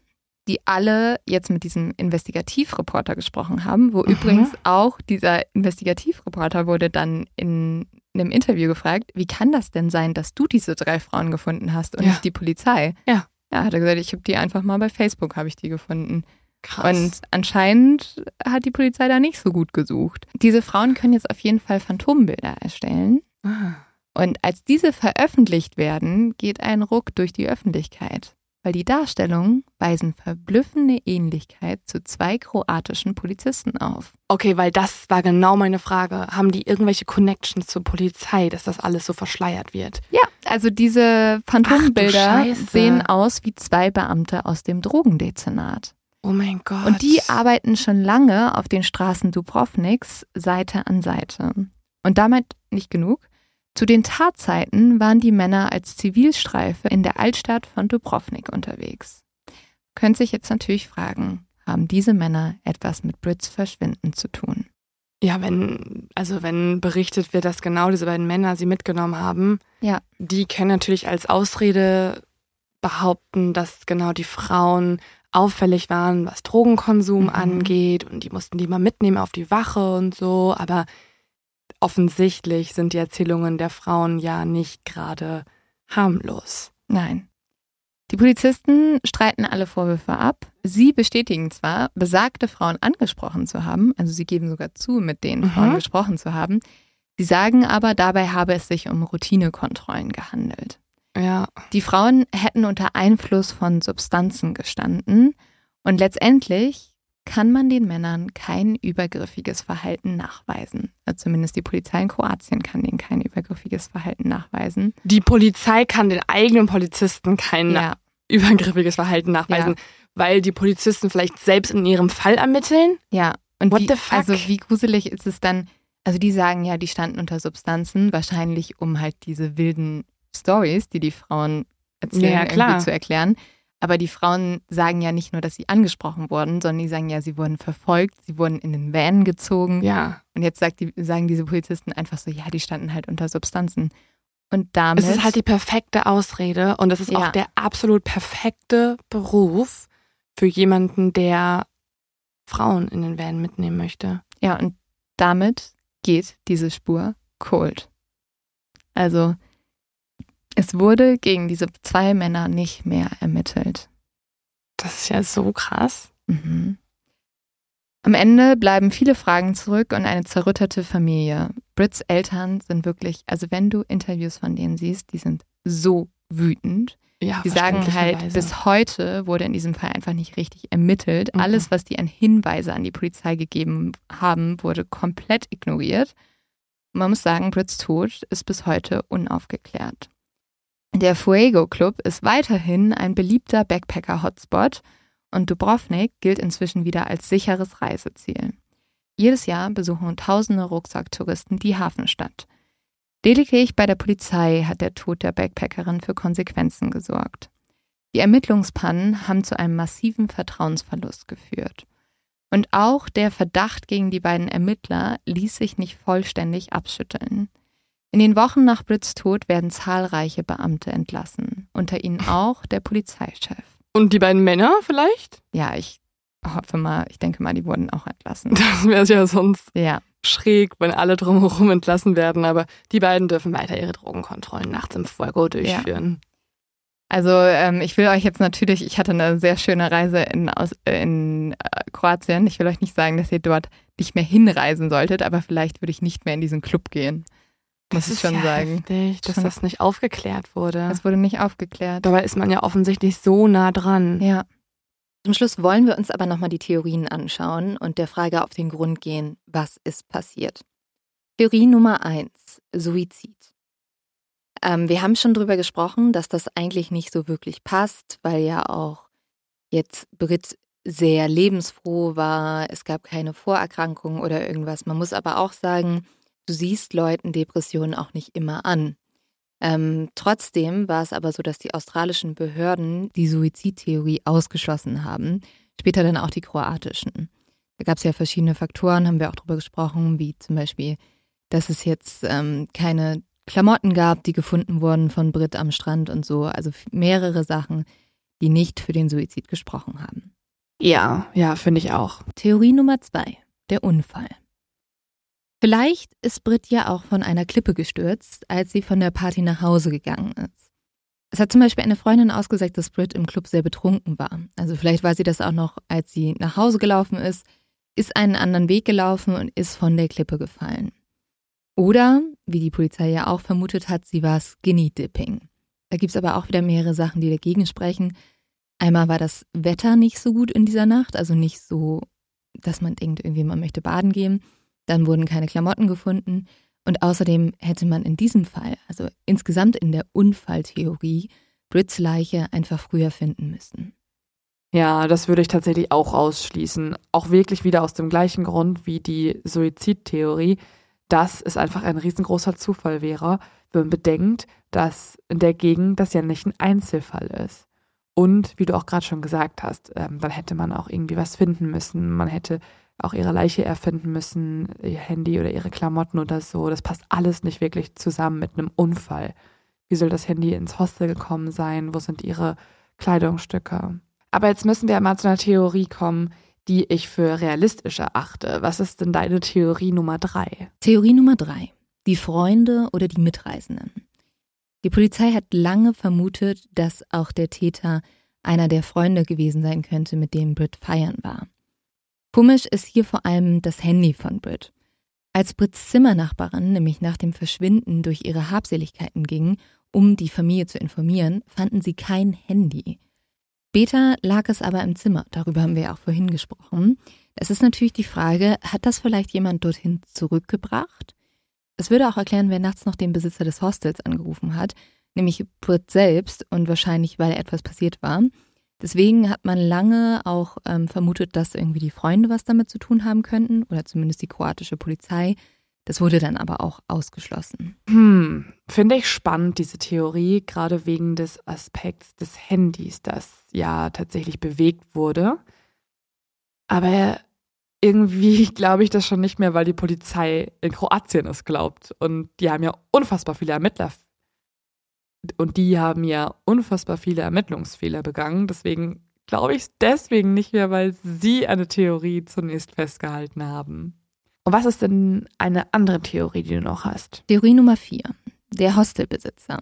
die alle jetzt mit diesem Investigativreporter gesprochen haben, wo Mhm. übrigens auch dieser Investigativreporter wurde dann in einem Interview gefragt, wie kann das denn sein, dass du diese drei Frauen gefunden hast und Ja. nicht die Polizei? Ja. Ja, hat er gesagt, ich habe die einfach mal bei Facebook, habe ich die gefunden. Krass. Und anscheinend hat die Polizei da nicht so gut gesucht. Diese Frauen können jetzt auf jeden Fall Phantombilder erstellen. ah. Und als diese veröffentlicht werden, geht ein Ruck durch die Öffentlichkeit, weil die Darstellungen weisen verblüffende Ähnlichkeit zu zwei kroatischen Polizisten auf. Okay, weil das war genau meine Frage. Haben die irgendwelche Connections zur Polizei, dass das alles so verschleiert wird? Ja, also diese Phantombilder sehen aus wie zwei Beamte aus dem Drogendezernat. Oh mein Gott. Und die arbeiten schon lange auf den Straßen Dubrovniks Seite an Seite. Und damit nicht genug. Zu den Tatzeiten waren die Männer als Zivilstreife in der Altstadt von Dubrovnik unterwegs. Könnt sich jetzt natürlich fragen, haben diese Männer etwas mit Brits Verschwinden zu tun? Ja, wenn, also wenn berichtet wird, dass genau diese beiden Männer sie mitgenommen haben, Ja. die können natürlich als Ausrede behaupten, dass genau die Frauen auffällig waren, was Drogenkonsum Mhm. angeht und die mussten die mal mitnehmen auf die Wache und so, aber offensichtlich sind die Erzählungen der Frauen ja nicht gerade harmlos. Nein. Die Polizisten streiten alle Vorwürfe ab. Sie bestätigen zwar, besagte Frauen angesprochen zu haben, also sie geben sogar zu, mit den Mhm. Frauen gesprochen zu haben. Sie sagen aber, dabei habe es sich um Routinekontrollen gehandelt. Ja, Die Frauen hätten unter Einfluss von Substanzen gestanden und letztendlich kann man den Männern kein übergriffiges Verhalten nachweisen. Also zumindest die Polizei in Kroatien kann denen kein übergriffiges Verhalten nachweisen. die Polizei kann den eigenen Polizisten kein Ja, übergriffiges Verhalten nachweisen, weil die Polizisten vielleicht selbst in ihrem Fall ermitteln. Ja, und What wie, the fuck? also wie gruselig ist es dann? Also die sagen ja, die standen unter Substanzen, wahrscheinlich um halt diese wilden Stories, die die Frauen erzählen, Ja, ja, irgendwie zu erklären. Aber die Frauen sagen ja nicht nur, dass sie angesprochen wurden, sondern die sagen ja, sie wurden verfolgt, sie wurden in den Van gezogen. Ja. Und jetzt die, sagen diese Polizisten einfach so, ja, die standen halt unter Substanzen. Und damit Es ist halt die perfekte Ausrede und es ist auch Ja. der absolut perfekte Beruf für jemanden, der Frauen in den Van mitnehmen möchte. Ja, und damit geht diese Spur cold. Also, es wurde gegen diese zwei Männer nicht mehr ermittelt. Das ist ja so krass. Mhm. Am Ende bleiben viele Fragen zurück und eine zerrüttete Familie. Brits Eltern sind wirklich, also wenn du Interviews von denen siehst, die sind so wütend. Ja, Die sagen halt, bis heute wurde in diesem Fall einfach nicht richtig ermittelt. Mhm. Alles, was die an Hinweise an die Polizei gegeben haben, wurde komplett ignoriert. Man muss sagen, Brits Tod ist bis heute unaufgeklärt. Der Fuego Club ist weiterhin ein beliebter Backpacker-Hotspot und Dubrovnik gilt inzwischen wieder als sicheres Reiseziel. Jedes Jahr besuchen tausende Rucksacktouristen die Hafenstadt. Lediglich bei der Polizei hat der Tod der Backpackerin für Konsequenzen gesorgt. Die Ermittlungspannen haben zu einem massiven Vertrauensverlust geführt. Und auch der Verdacht gegen die beiden Ermittler ließ sich nicht vollständig abschütteln. In den Wochen nach Brits Tod werden zahlreiche Beamte entlassen, unter ihnen auch der Polizeichef. Und die beiden Männer vielleicht? Ja, ich hoffe mal, ich denke mal, die wurden auch entlassen. Das wäre ja sonst Ja, schräg, wenn alle drumherum entlassen werden, aber die beiden dürfen weiter ihre Drogenkontrollen nachts im Fuego durchführen. Also ähm, ich will euch jetzt natürlich, ich hatte eine sehr schöne Reise in, aus, äh, in äh, Kroatien. Ich will euch nicht sagen, dass ihr dort nicht mehr hinreisen solltet, aber vielleicht würde ich nicht mehr in diesen Club gehen. Muss ich ist schon ja sagen. heftig, dass Schon- das nicht aufgeklärt wurde. Es wurde nicht aufgeklärt. Dabei ist man ja offensichtlich so nah dran. Ja. Zum Schluss wollen wir uns aber nochmal die Theorien anschauen und der Frage auf den Grund gehen, was ist passiert. Theorie Nummer eins: Suizid. Ähm, wir haben schon drüber gesprochen, dass das eigentlich nicht so wirklich passt, weil ja auch jetzt Brit sehr lebensfroh war. Es gab keine Vorerkrankungen oder irgendwas. Man muss aber auch sagen, du siehst Leuten Depressionen auch nicht immer an. Ähm, trotzdem war es aber so, dass die australischen Behörden die Suizidtheorie ausgeschlossen haben, später dann auch die kroatischen. Da gab es ja verschiedene Faktoren, haben wir auch drüber gesprochen, wie zum Beispiel, dass es jetzt ähm, keine Klamotten gab, die gefunden wurden von Brit am Strand und so. Also mehrere Sachen, die nicht für den Suizid gesprochen haben. Ja, ja, finde ich auch. Theorie Nummer zwei, der Unfall. Vielleicht ist Brit ja auch von einer Klippe gestürzt, als sie von der Party nach Hause gegangen ist. Es hat zum Beispiel eine Freundin ausgesagt, dass Brit im Club sehr betrunken war. Also vielleicht war sie das auch noch, als sie nach Hause gelaufen ist, ist einen anderen Weg gelaufen und ist von der Klippe gefallen. Oder, wie die Polizei ja auch vermutet hat, sie war Skinny Dipping. Da gibt es aber auch wieder mehrere Sachen, die dagegen sprechen. Einmal war das Wetter nicht so gut in dieser Nacht, also nicht so, dass man denkt, irgendwie man möchte baden gehen. Dann wurden keine Klamotten gefunden. Und außerdem hätte man in diesem Fall, also insgesamt in der Unfalltheorie, Brits Leiche einfach früher finden müssen. Ja, das würde ich tatsächlich auch ausschließen. Auch wirklich wieder aus dem gleichen Grund wie die Suizidtheorie, dass es einfach ein riesengroßer Zufall wäre, wenn man bedenkt, dass in der Gegend das ja nicht ein Einzelfall ist. Und wie du auch gerade schon gesagt hast, ähm, dann hätte man auch irgendwie was finden müssen. Man hätte auch ihre Leiche erfinden müssen, ihr Handy oder ihre Klamotten oder so. Das passt alles nicht wirklich zusammen mit einem Unfall. Wie soll das Handy ins Hostel gekommen sein? Wo sind ihre Kleidungsstücke? Aber jetzt müssen wir mal zu einer Theorie kommen, die ich für realistisch erachte. Was ist denn deine Theorie Nummer drei? Theorie Nummer drei. Die Freunde oder die Mitreisenden. Die Polizei hat lange vermutet, dass auch der Täter einer der Freunde gewesen sein könnte, mit dem Britt feiern war. Komisch ist hier vor allem das Handy von Britt. Als Britts Zimmernachbarin nämlich nach dem Verschwinden durch ihre Habseligkeiten ging, um die Familie zu informieren, fanden sie kein Handy. Später lag es aber im Zimmer, darüber haben wir ja auch vorhin gesprochen. Es ist natürlich die Frage, hat das vielleicht jemand dorthin zurückgebracht? Es würde auch erklären, wer nachts noch den Besitzer des Hostels angerufen hat, nämlich Britt selbst und wahrscheinlich, weil etwas passiert war. Deswegen hat man lange auch ähm, vermutet, dass irgendwie die Freunde was damit zu tun haben könnten oder zumindest die kroatische Polizei. Das wurde dann aber auch ausgeschlossen. Hm, finde ich spannend, diese Theorie, gerade wegen des Aspekts des Handys, das ja tatsächlich bewegt wurde. Aber irgendwie (laughs) glaube ich das schon nicht mehr, weil die Polizei in Kroatien es glaubt. Und die haben ja unfassbar viele Ermittler und die haben ja unfassbar viele Ermittlungsfehler begangen. Deswegen glaube ich es deswegen nicht mehr, weil sie eine Theorie zunächst festgehalten haben. Und was ist denn eine andere Theorie, die du noch hast? Theorie Nummer vier. Der Hostelbesitzer.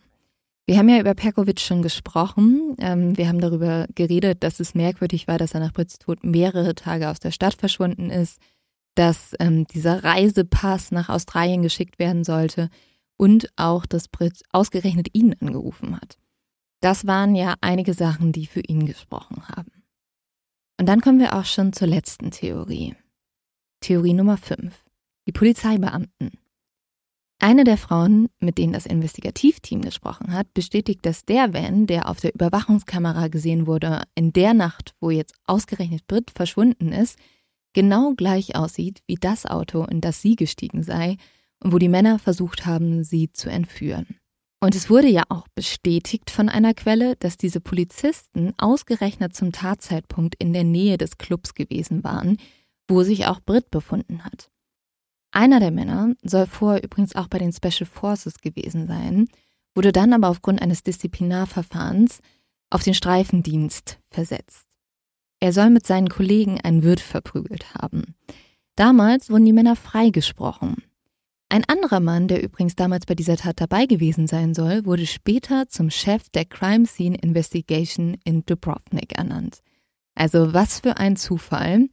Wir haben ja über Perkovic schon gesprochen. Ähm, wir haben darüber geredet, dass es merkwürdig war, dass er nach Brits Tod mehrere Tage aus der Stadt verschwunden ist, dass ähm, dieser Reisepass nach Australien geschickt werden sollte und auch, dass Brit ausgerechnet ihn angerufen hat. Das waren ja einige Sachen, die für ihn gesprochen haben. Und dann kommen wir auch schon zur letzten Theorie. Theorie Nummer 5. Die Polizeibeamten. Eine der Frauen, mit denen das Investigativteam gesprochen hat, bestätigt, dass der Van, der auf der Überwachungskamera gesehen wurde, in der Nacht, wo jetzt ausgerechnet Brit verschwunden ist, genau gleich aussieht wie das Auto, in das sie gestiegen sei, wo die Männer versucht haben, sie zu entführen. Und es wurde ja auch bestätigt von einer Quelle, dass diese Polizisten ausgerechnet zum Tatzeitpunkt in der Nähe des Clubs gewesen waren, wo sich auch Britt befunden hat. Einer der Männer soll vorher übrigens auch bei den Special Forces gewesen sein, wurde dann aber aufgrund eines Disziplinarverfahrens auf den Streifendienst versetzt. Er soll mit seinen Kollegen einen Wirt verprügelt haben. Damals wurden die Männer freigesprochen ein anderer Mann, der übrigens damals bei dieser Tat dabei gewesen sein soll, wurde später zum Chef der Crime Scene Investigation in Dubrovnik ernannt. Also was für ein Zufall,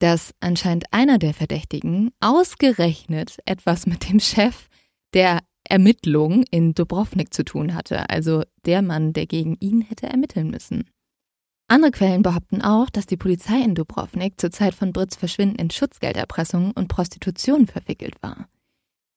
dass anscheinend einer der Verdächtigen ausgerechnet etwas mit dem Chef der Ermittlung in Dubrovnik zu tun hatte, also der Mann, der gegen ihn hätte ermitteln müssen. Andere Quellen behaupten auch, dass die Polizei in Dubrovnik zur Zeit von Brits Verschwinden in Schutzgelderpressung und Prostitution verwickelt war.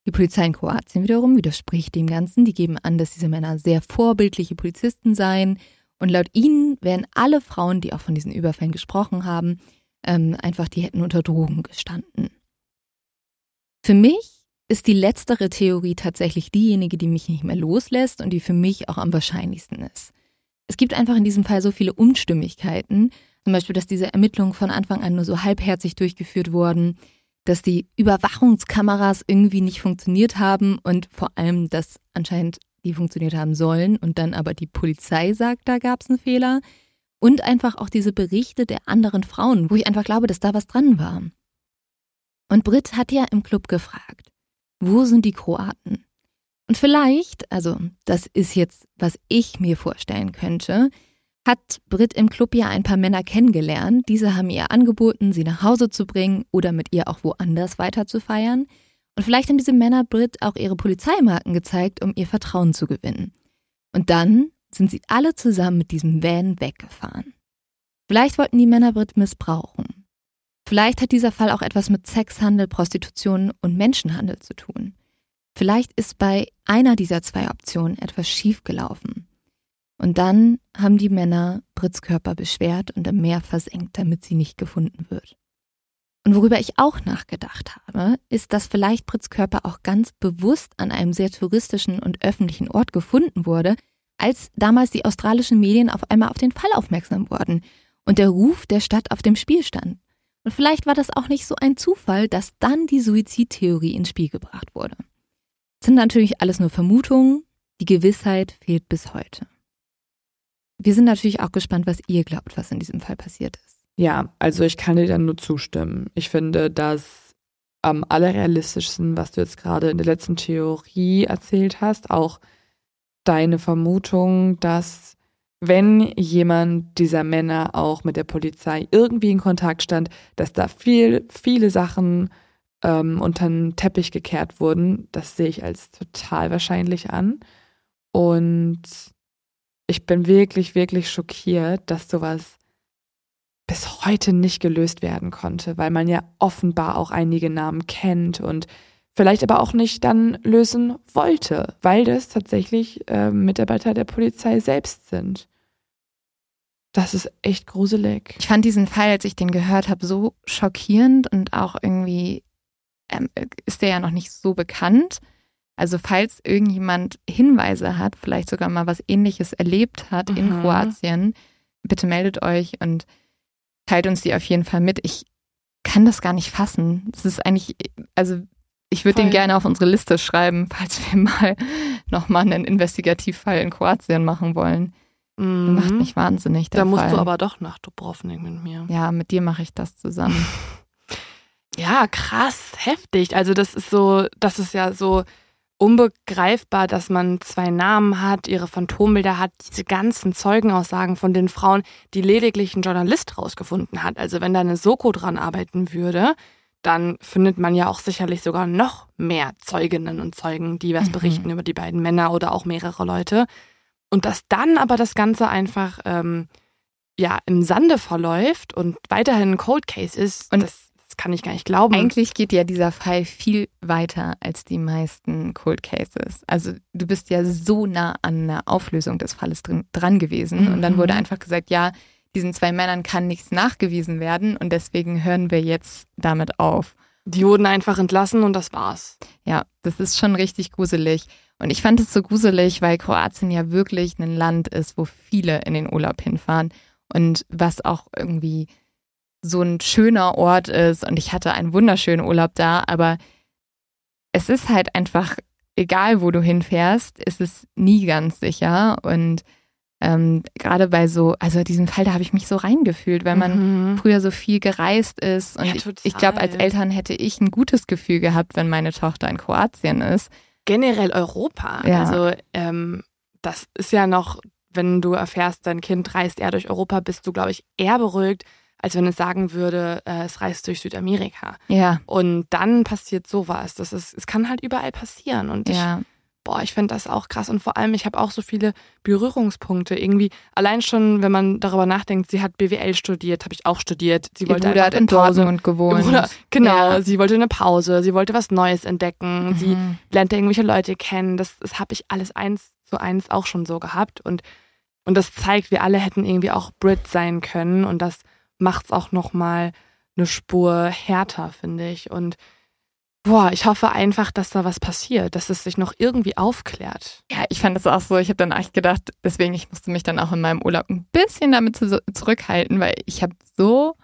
Die Polizei in Kroatien wiederum widerspricht dem Ganzen. Die geben an, dass diese Männer sehr vorbildliche Polizisten seien. Und laut ihnen wären alle Frauen, die auch von diesen Überfällen gesprochen haben, ähm, einfach, die hätten unter Drogen gestanden. Für mich ist die letztere Theorie tatsächlich diejenige, die mich nicht mehr loslässt und die für mich auch am wahrscheinlichsten ist. Es gibt einfach in diesem Fall so viele Unstimmigkeiten, Zum Beispiel, dass diese Ermittlungen von Anfang an nur so halbherzig durchgeführt wurden, dass die Überwachungskameras irgendwie nicht funktioniert haben und vor allem, dass anscheinend die funktioniert haben sollen und dann aber die Polizei sagt, da gab es einen Fehler. Und einfach auch diese Berichte der anderen Frauen, wo ich einfach glaube, dass da was dran war. Und Britt hat ja im Club gefragt, wo sind die Kroaten? Und vielleicht, also das ist jetzt, was ich mir vorstellen könnte, hat Britt im Club ja ein paar Männer kennengelernt. Diese haben ihr angeboten, sie nach Hause zu bringen oder mit ihr auch woanders weiter zu feiern. Und vielleicht haben diese Männer Britt auch ihre Polizeimarken gezeigt, um ihr Vertrauen zu gewinnen. Und dann sind sie alle zusammen mit diesem Van weggefahren. Vielleicht wollten die Männer Brit missbrauchen. Vielleicht hat dieser Fall auch etwas mit Sexhandel, Prostitution und Menschenhandel zu tun. Vielleicht ist bei einer dieser zwei Optionen etwas schiefgelaufen. Und dann haben die Männer Brits Körper beschwert und im Meer versenkt, damit sie nicht gefunden wird. Und worüber ich auch nachgedacht habe, ist, dass vielleicht Brits Körper auch ganz bewusst an einem sehr touristischen und öffentlichen Ort gefunden wurde, als damals die australischen Medien auf einmal auf den Fall aufmerksam wurden und der Ruf der Stadt auf dem Spiel stand. Und vielleicht war das auch nicht so ein Zufall, dass dann die Suizidtheorie ins Spiel gebracht wurde. Das sind natürlich alles nur Vermutungen, die Gewissheit fehlt bis heute. Wir sind natürlich auch gespannt, was ihr glaubt, was in diesem Fall passiert ist. Ja, also ich kann dir dann nur zustimmen. Ich finde, dass am allerrealistischsten, was du jetzt gerade in der letzten Theorie erzählt hast, auch deine Vermutung, dass wenn jemand dieser Männer auch mit der Polizei irgendwie in Kontakt stand, dass da viel, viele Sachen ähm, unter den Teppich gekehrt wurden, das sehe ich als total wahrscheinlich an. Und ich bin wirklich, wirklich schockiert, dass sowas bis heute nicht gelöst werden konnte, weil man ja offenbar auch einige Namen kennt und vielleicht aber auch nicht dann lösen wollte, weil das tatsächlich äh, Mitarbeiter der Polizei selbst sind. Das ist echt gruselig. Ich fand diesen Fall, als ich den gehört habe, so schockierend und auch irgendwie ähm, ist der ja noch nicht so bekannt. Also falls irgendjemand Hinweise hat, vielleicht sogar mal was ähnliches erlebt hat mhm. in Kroatien, bitte meldet euch und teilt uns die auf jeden Fall mit. Ich kann das gar nicht fassen. Das ist eigentlich, also ich würde den gerne auf unsere Liste schreiben, (laughs) falls wir mal nochmal einen Investigativfall in Kroatien machen wollen. Mhm. Macht mich wahnsinnig. da musst Fall. du aber doch nach Dubrovnik mit mir. Ja, mit dir mache ich das zusammen. (laughs) ja, krass, heftig. Also das ist so, das ist ja so unbegreifbar, dass man zwei Namen hat, ihre Phantombilder hat, diese ganzen Zeugenaussagen von den Frauen, die lediglich ein Journalist rausgefunden hat. Also wenn da eine Soko dran arbeiten würde, dann findet man ja auch sicherlich sogar noch mehr Zeuginnen und Zeugen, die was mhm. berichten über die beiden Männer oder auch mehrere Leute. Und dass dann aber das Ganze einfach ähm, ja im Sande verläuft und weiterhin ein Cold Case ist, und das, das kann ich gar nicht glauben. Eigentlich geht ja dieser Fall viel weiter als die meisten Cold Cases. Also du bist ja so nah an einer Auflösung des Falles drin, dran gewesen. Mhm. Und dann wurde mhm. einfach gesagt, ja, diesen zwei Männern kann nichts nachgewiesen werden und deswegen hören wir jetzt damit auf. Die wurden einfach entlassen und das war's. Ja, das ist schon richtig gruselig. Und ich fand es so gruselig, weil Kroatien ja wirklich ein Land ist, wo viele in den Urlaub hinfahren und was auch irgendwie so ein schöner Ort ist. Und ich hatte einen wunderschönen Urlaub da, aber es ist halt einfach, egal wo du hinfährst, ist es nie ganz sicher. Und ähm, gerade bei so, also diesen Fall, da habe ich mich so reingefühlt, weil man mhm. früher so viel gereist ist. Und ja, ich, ich glaube, als Eltern hätte ich ein gutes Gefühl gehabt, wenn meine Tochter in Kroatien ist. Generell Europa. Ja. Also ähm, das ist ja noch, wenn du erfährst, dein Kind reist eher durch Europa, bist du, glaube ich, eher beruhigt, als wenn es sagen würde, äh, es reist durch Südamerika. Ja. Und dann passiert sowas. Das ist, es kann halt überall passieren. Und ich ja boah, ich finde das auch krass. Und vor allem, ich habe auch so viele Berührungspunkte. Irgendwie, allein schon, wenn man darüber nachdenkt, sie hat BWL studiert, habe ich auch studiert. Sie Ihr wollte Bruder hat in Dortmund gewohnt. Bruder, genau, ja. sie wollte eine Pause, sie wollte was Neues entdecken, mhm. sie lernte irgendwelche Leute kennen. Das, das habe ich alles eins zu eins auch schon so gehabt. Und, und das zeigt, wir alle hätten irgendwie auch Brit sein können. Und das macht es auch nochmal eine Spur härter, finde ich. Und Boah, ich hoffe einfach, dass da was passiert, dass es sich noch irgendwie aufklärt. Ja, ich fand das auch so. Ich habe dann echt gedacht, deswegen, ich musste mich dann auch in meinem Urlaub ein bisschen damit zu, zurückhalten, weil ich habe so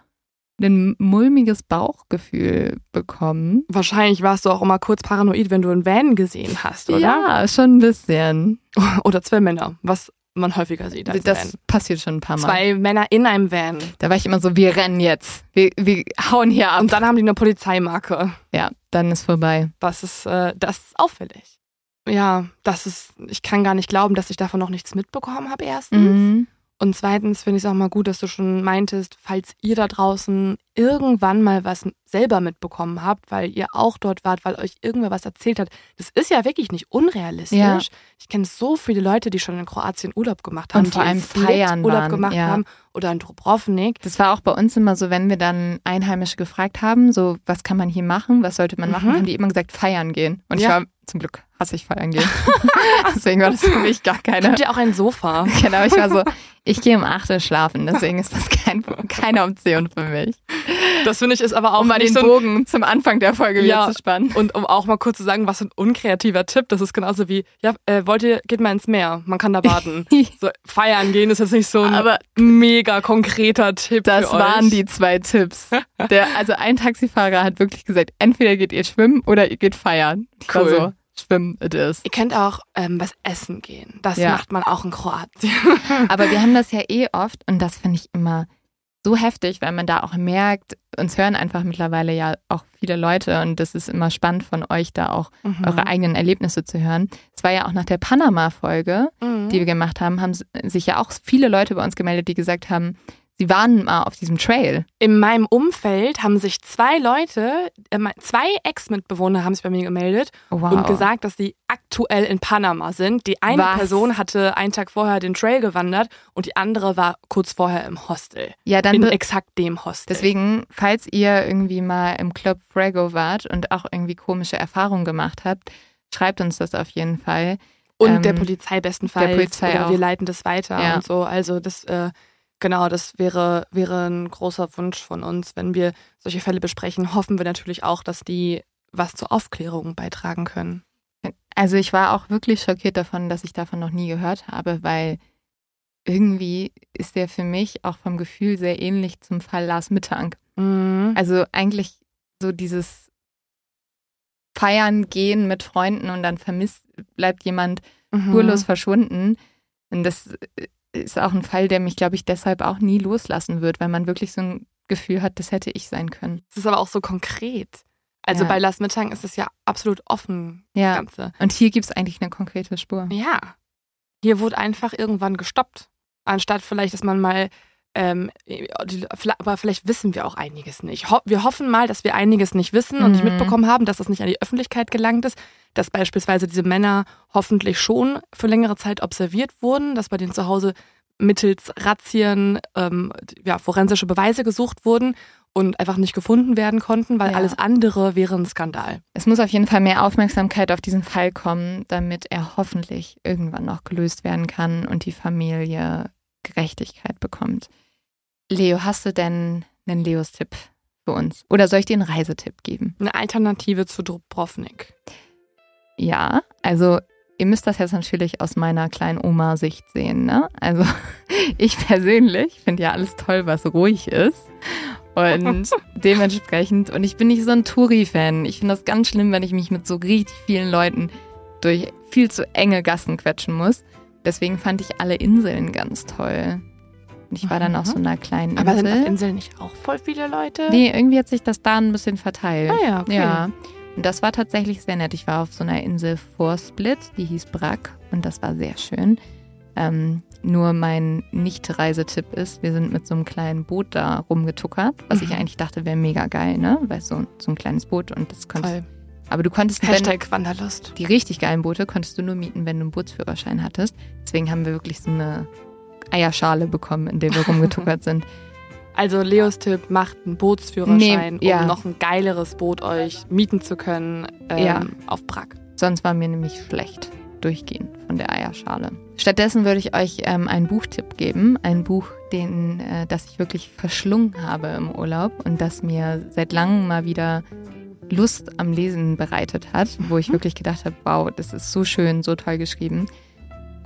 ein mulmiges Bauchgefühl bekommen. Wahrscheinlich warst du auch immer kurz paranoid, wenn du einen Van gesehen hast, oder? Ja, schon ein bisschen. (laughs) Oder zwei Männer, was man häufiger sieht als Das Van. passiert schon ein paar Mal. Zwei Männer in einem Van. Da war ich immer so, wir rennen jetzt. Wir, wir hauen hier ab. Und dann haben die eine Polizeimarke. Ja, dann ist vorbei. Das ist, äh, das ist auffällig. Ja, das ist, ich kann gar nicht glauben, dass ich davon noch nichts mitbekommen habe, erstens. Mhm. Und zweitens finde ich es auch mal gut, dass du schon meintest, falls ihr da draußen irgendwann mal was selber mitbekommen habt, weil ihr auch dort wart, weil euch irgendwer was erzählt hat. Das ist ja wirklich nicht unrealistisch. Ja. Ich kenne so viele Leute, die schon in Kroatien Urlaub gemacht haben, Und vor allem feiern Urlaub waren, gemacht ja. haben oder in Dubrovnik. Das war auch bei uns immer so, wenn wir dann Einheimische gefragt haben, so, was kann man hier machen, was sollte man machen, Mhm. haben die immer gesagt, feiern gehen. Und ich Ja. war, zum Glück hasse ich feiern gehen. (laughs) deswegen war das für mich gar keine. Habt ihr auch ein Sofa? (laughs) Genau, ich war so, ich gehe um 8 Uhr schlafen, deswegen ist das kein, keine Option für mich. Das finde ich ist aber auch Um mal den so Bogen zum Anfang der Folge Ja. wieder zu spannen. Und um auch mal kurz zu sagen, was für ein unkreativer Tipp, das ist genauso wie, ja, äh, wollt ihr, geht mal ins Meer, man kann da baden. (laughs) so, feiern gehen ist jetzt nicht so ein Aber mega konkreter Tipp das waren euch. die zwei Tipps. Der, also ein Taxifahrer hat wirklich gesagt, entweder geht ihr schwimmen oder ihr geht feiern. Cool. so, schwimmen it is. Ihr könnt auch ähm, was essen gehen. Das Ja. macht man auch in Kroatien. (laughs) Aber wir haben das ja eh oft und das finde ich immer so heftig, weil man da auch merkt, uns hören einfach mittlerweile ja auch viele Leute und das ist immer spannend von euch da auch Mhm. eure eigenen Erlebnisse zu hören. Es war ja auch nach der Panama-Folge, Mhm. die wir gemacht haben, haben sich ja auch viele Leute bei uns gemeldet, die gesagt haben, sie waren mal auf diesem Trail. In meinem Umfeld haben sich zwei Leute, äh, zwei Ex-Mitbewohner haben sich bei mir gemeldet Oh, Wow. und gesagt, dass sie aktuell in Panama sind. Die eine Was? Person hatte einen Tag vorher den Trail gewandert und die andere war kurz vorher im Hostel. ja, dann in exakt dem Hostel. deswegen, falls ihr irgendwie mal im Club Frago wart und auch irgendwie komische Erfahrungen gemacht habt, schreibt uns das auf jeden Fall. Und ähm, der Polizei bestenfalls. der Polizei oder auch. wir leiten das weiter Ja. und so. Also das, äh, genau, das wäre, wäre ein großer Wunsch von uns. Wenn wir solche Fälle besprechen, hoffen wir natürlich auch, dass die was zur Aufklärung beitragen können. Also ich war auch wirklich schockiert davon, dass ich davon noch nie gehört habe, weil irgendwie ist der für mich auch vom Gefühl sehr ähnlich zum Fall Lars Mittank. Mhm. Also eigentlich so dieses Feiern gehen mit Freunden und dann vermisst, bleibt jemand Mhm. spurlos verschwunden. Und das ist auch ein Fall, der mich, glaube ich, deshalb auch nie loslassen wird, weil man wirklich so ein Gefühl hat, das hätte ich sein können. Es ist aber auch so konkret. Also Ja. bei Last Mittag ist es ja absolut offen, Ja. das Ganze. Und hier gibt es eigentlich eine konkrete Spur. Ja. Hier wurde einfach irgendwann gestoppt. Anstatt vielleicht, dass man mal, ähm, aber vielleicht wissen wir auch einiges nicht. Ho wir hoffen mal, dass wir einiges nicht wissen und nicht Mhm. mitbekommen haben, dass das nicht an die Öffentlichkeit gelangt ist, dass beispielsweise diese Männer hoffentlich schon für längere Zeit observiert wurden, dass bei denen zu Hause mittels Razzien ähm, ja, forensische Beweise gesucht wurden und einfach nicht gefunden werden konnten, weil Ja. alles andere wäre ein Skandal. Es muss auf jeden Fall mehr Aufmerksamkeit auf diesen Fall kommen, damit er hoffentlich irgendwann noch gelöst werden kann und die Familie Gerechtigkeit bekommt. Leo, hast du denn einen Leos-Tipp für uns? Oder soll ich dir einen Reisetipp geben? Eine Alternative zu Dubrovnik. Ja, also ihr müsst das jetzt natürlich aus meiner kleinen Oma-Sicht sehen. Ne? Also (laughs) ich persönlich finde ja alles toll, was ruhig ist. Und (laughs) dementsprechend, und ich bin nicht so ein Touri-Fan. Ich finde das ganz schlimm, wenn ich mich mit so richtig vielen Leuten durch viel zu enge Gassen quetschen muss. Deswegen fand ich alle Inseln ganz toll. Und ich war dann auf so einer kleinen Aber sind auf Insel. Inseln nicht auch voll viele Leute? Nee, irgendwie hat sich das da ein bisschen verteilt. Ah ja, okay. Ja. Und das war tatsächlich sehr nett. Ich war auf so einer Insel vor Split, die hieß Brack und das war sehr schön. Ähm, nur mein Nicht-Reisetipp ist, wir sind mit so einem kleinen Boot da rumgetuckert, was ich Mhm. eigentlich dachte, wäre mega geil, ne? Weil so, so ein kleines Boot und das konntest Voll. Aber du konntest, wenn, Hashtag Wanderlust. die richtig geilen Boote konntest du nur mieten, wenn du einen Bootsführerschein hattest. Deswegen haben wir wirklich so eine Eierschale bekommen, in der wir rumgetuckert (laughs) sind. Also Leos Tipp, macht einen Bootsführerschein, Nee, ja. um noch ein geiles Boot euch mieten zu können ähm, Ja. auf Prag. Sonst war mir nämlich schlecht durchgehend von der Eierschale. Stattdessen würde ich euch ähm, einen Buchtipp geben. Ein Buch, den, äh, das ich wirklich verschlungen habe im Urlaub und das mir seit langem mal wieder Lust am Lesen bereitet hat, wo ich Mhm. wirklich gedacht habe, wow, das ist so schön, so toll geschrieben.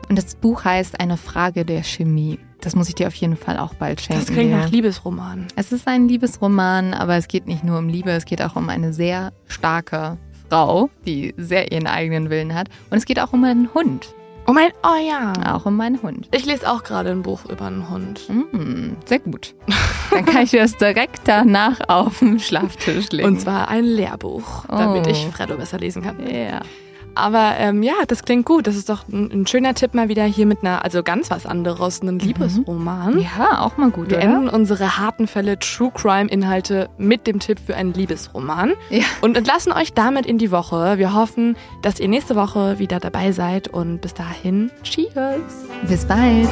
Und das Buch heißt Eine Frage der Chemie. Das muss ich dir auf jeden Fall auch bald schenken. Das klingt nach Liebesroman. Es ist ein Liebesroman, aber es geht nicht nur um Liebe, es geht auch um eine sehr starke Frau, die sehr ihren eigenen Willen hat. Und es geht auch um einen Hund. Oh mein, oh ja. Auch um meinen Hund. Ich lese auch gerade ein Buch über einen Hund. Mm, sehr gut. Dann kann ich dir das direkt danach auf dem Schlaftisch (laughs) legen. Und zwar ein Lehrbuch, damit Oh. ich Freddo besser lesen kann. Ja. Aber ähm, ja, das klingt gut. Das ist doch ein, ein schöner Tipp mal wieder hier mit einer, also ganz was anderes, einem Liebesroman. Ja, auch mal gut, Wir oder? enden unsere harten Fälle True Crime Inhalte mit dem Tipp für einen Liebesroman Ja. und entlassen euch damit in die Woche. Wir hoffen, dass ihr nächste Woche wieder dabei seid und bis dahin, Cheers! Bis bald.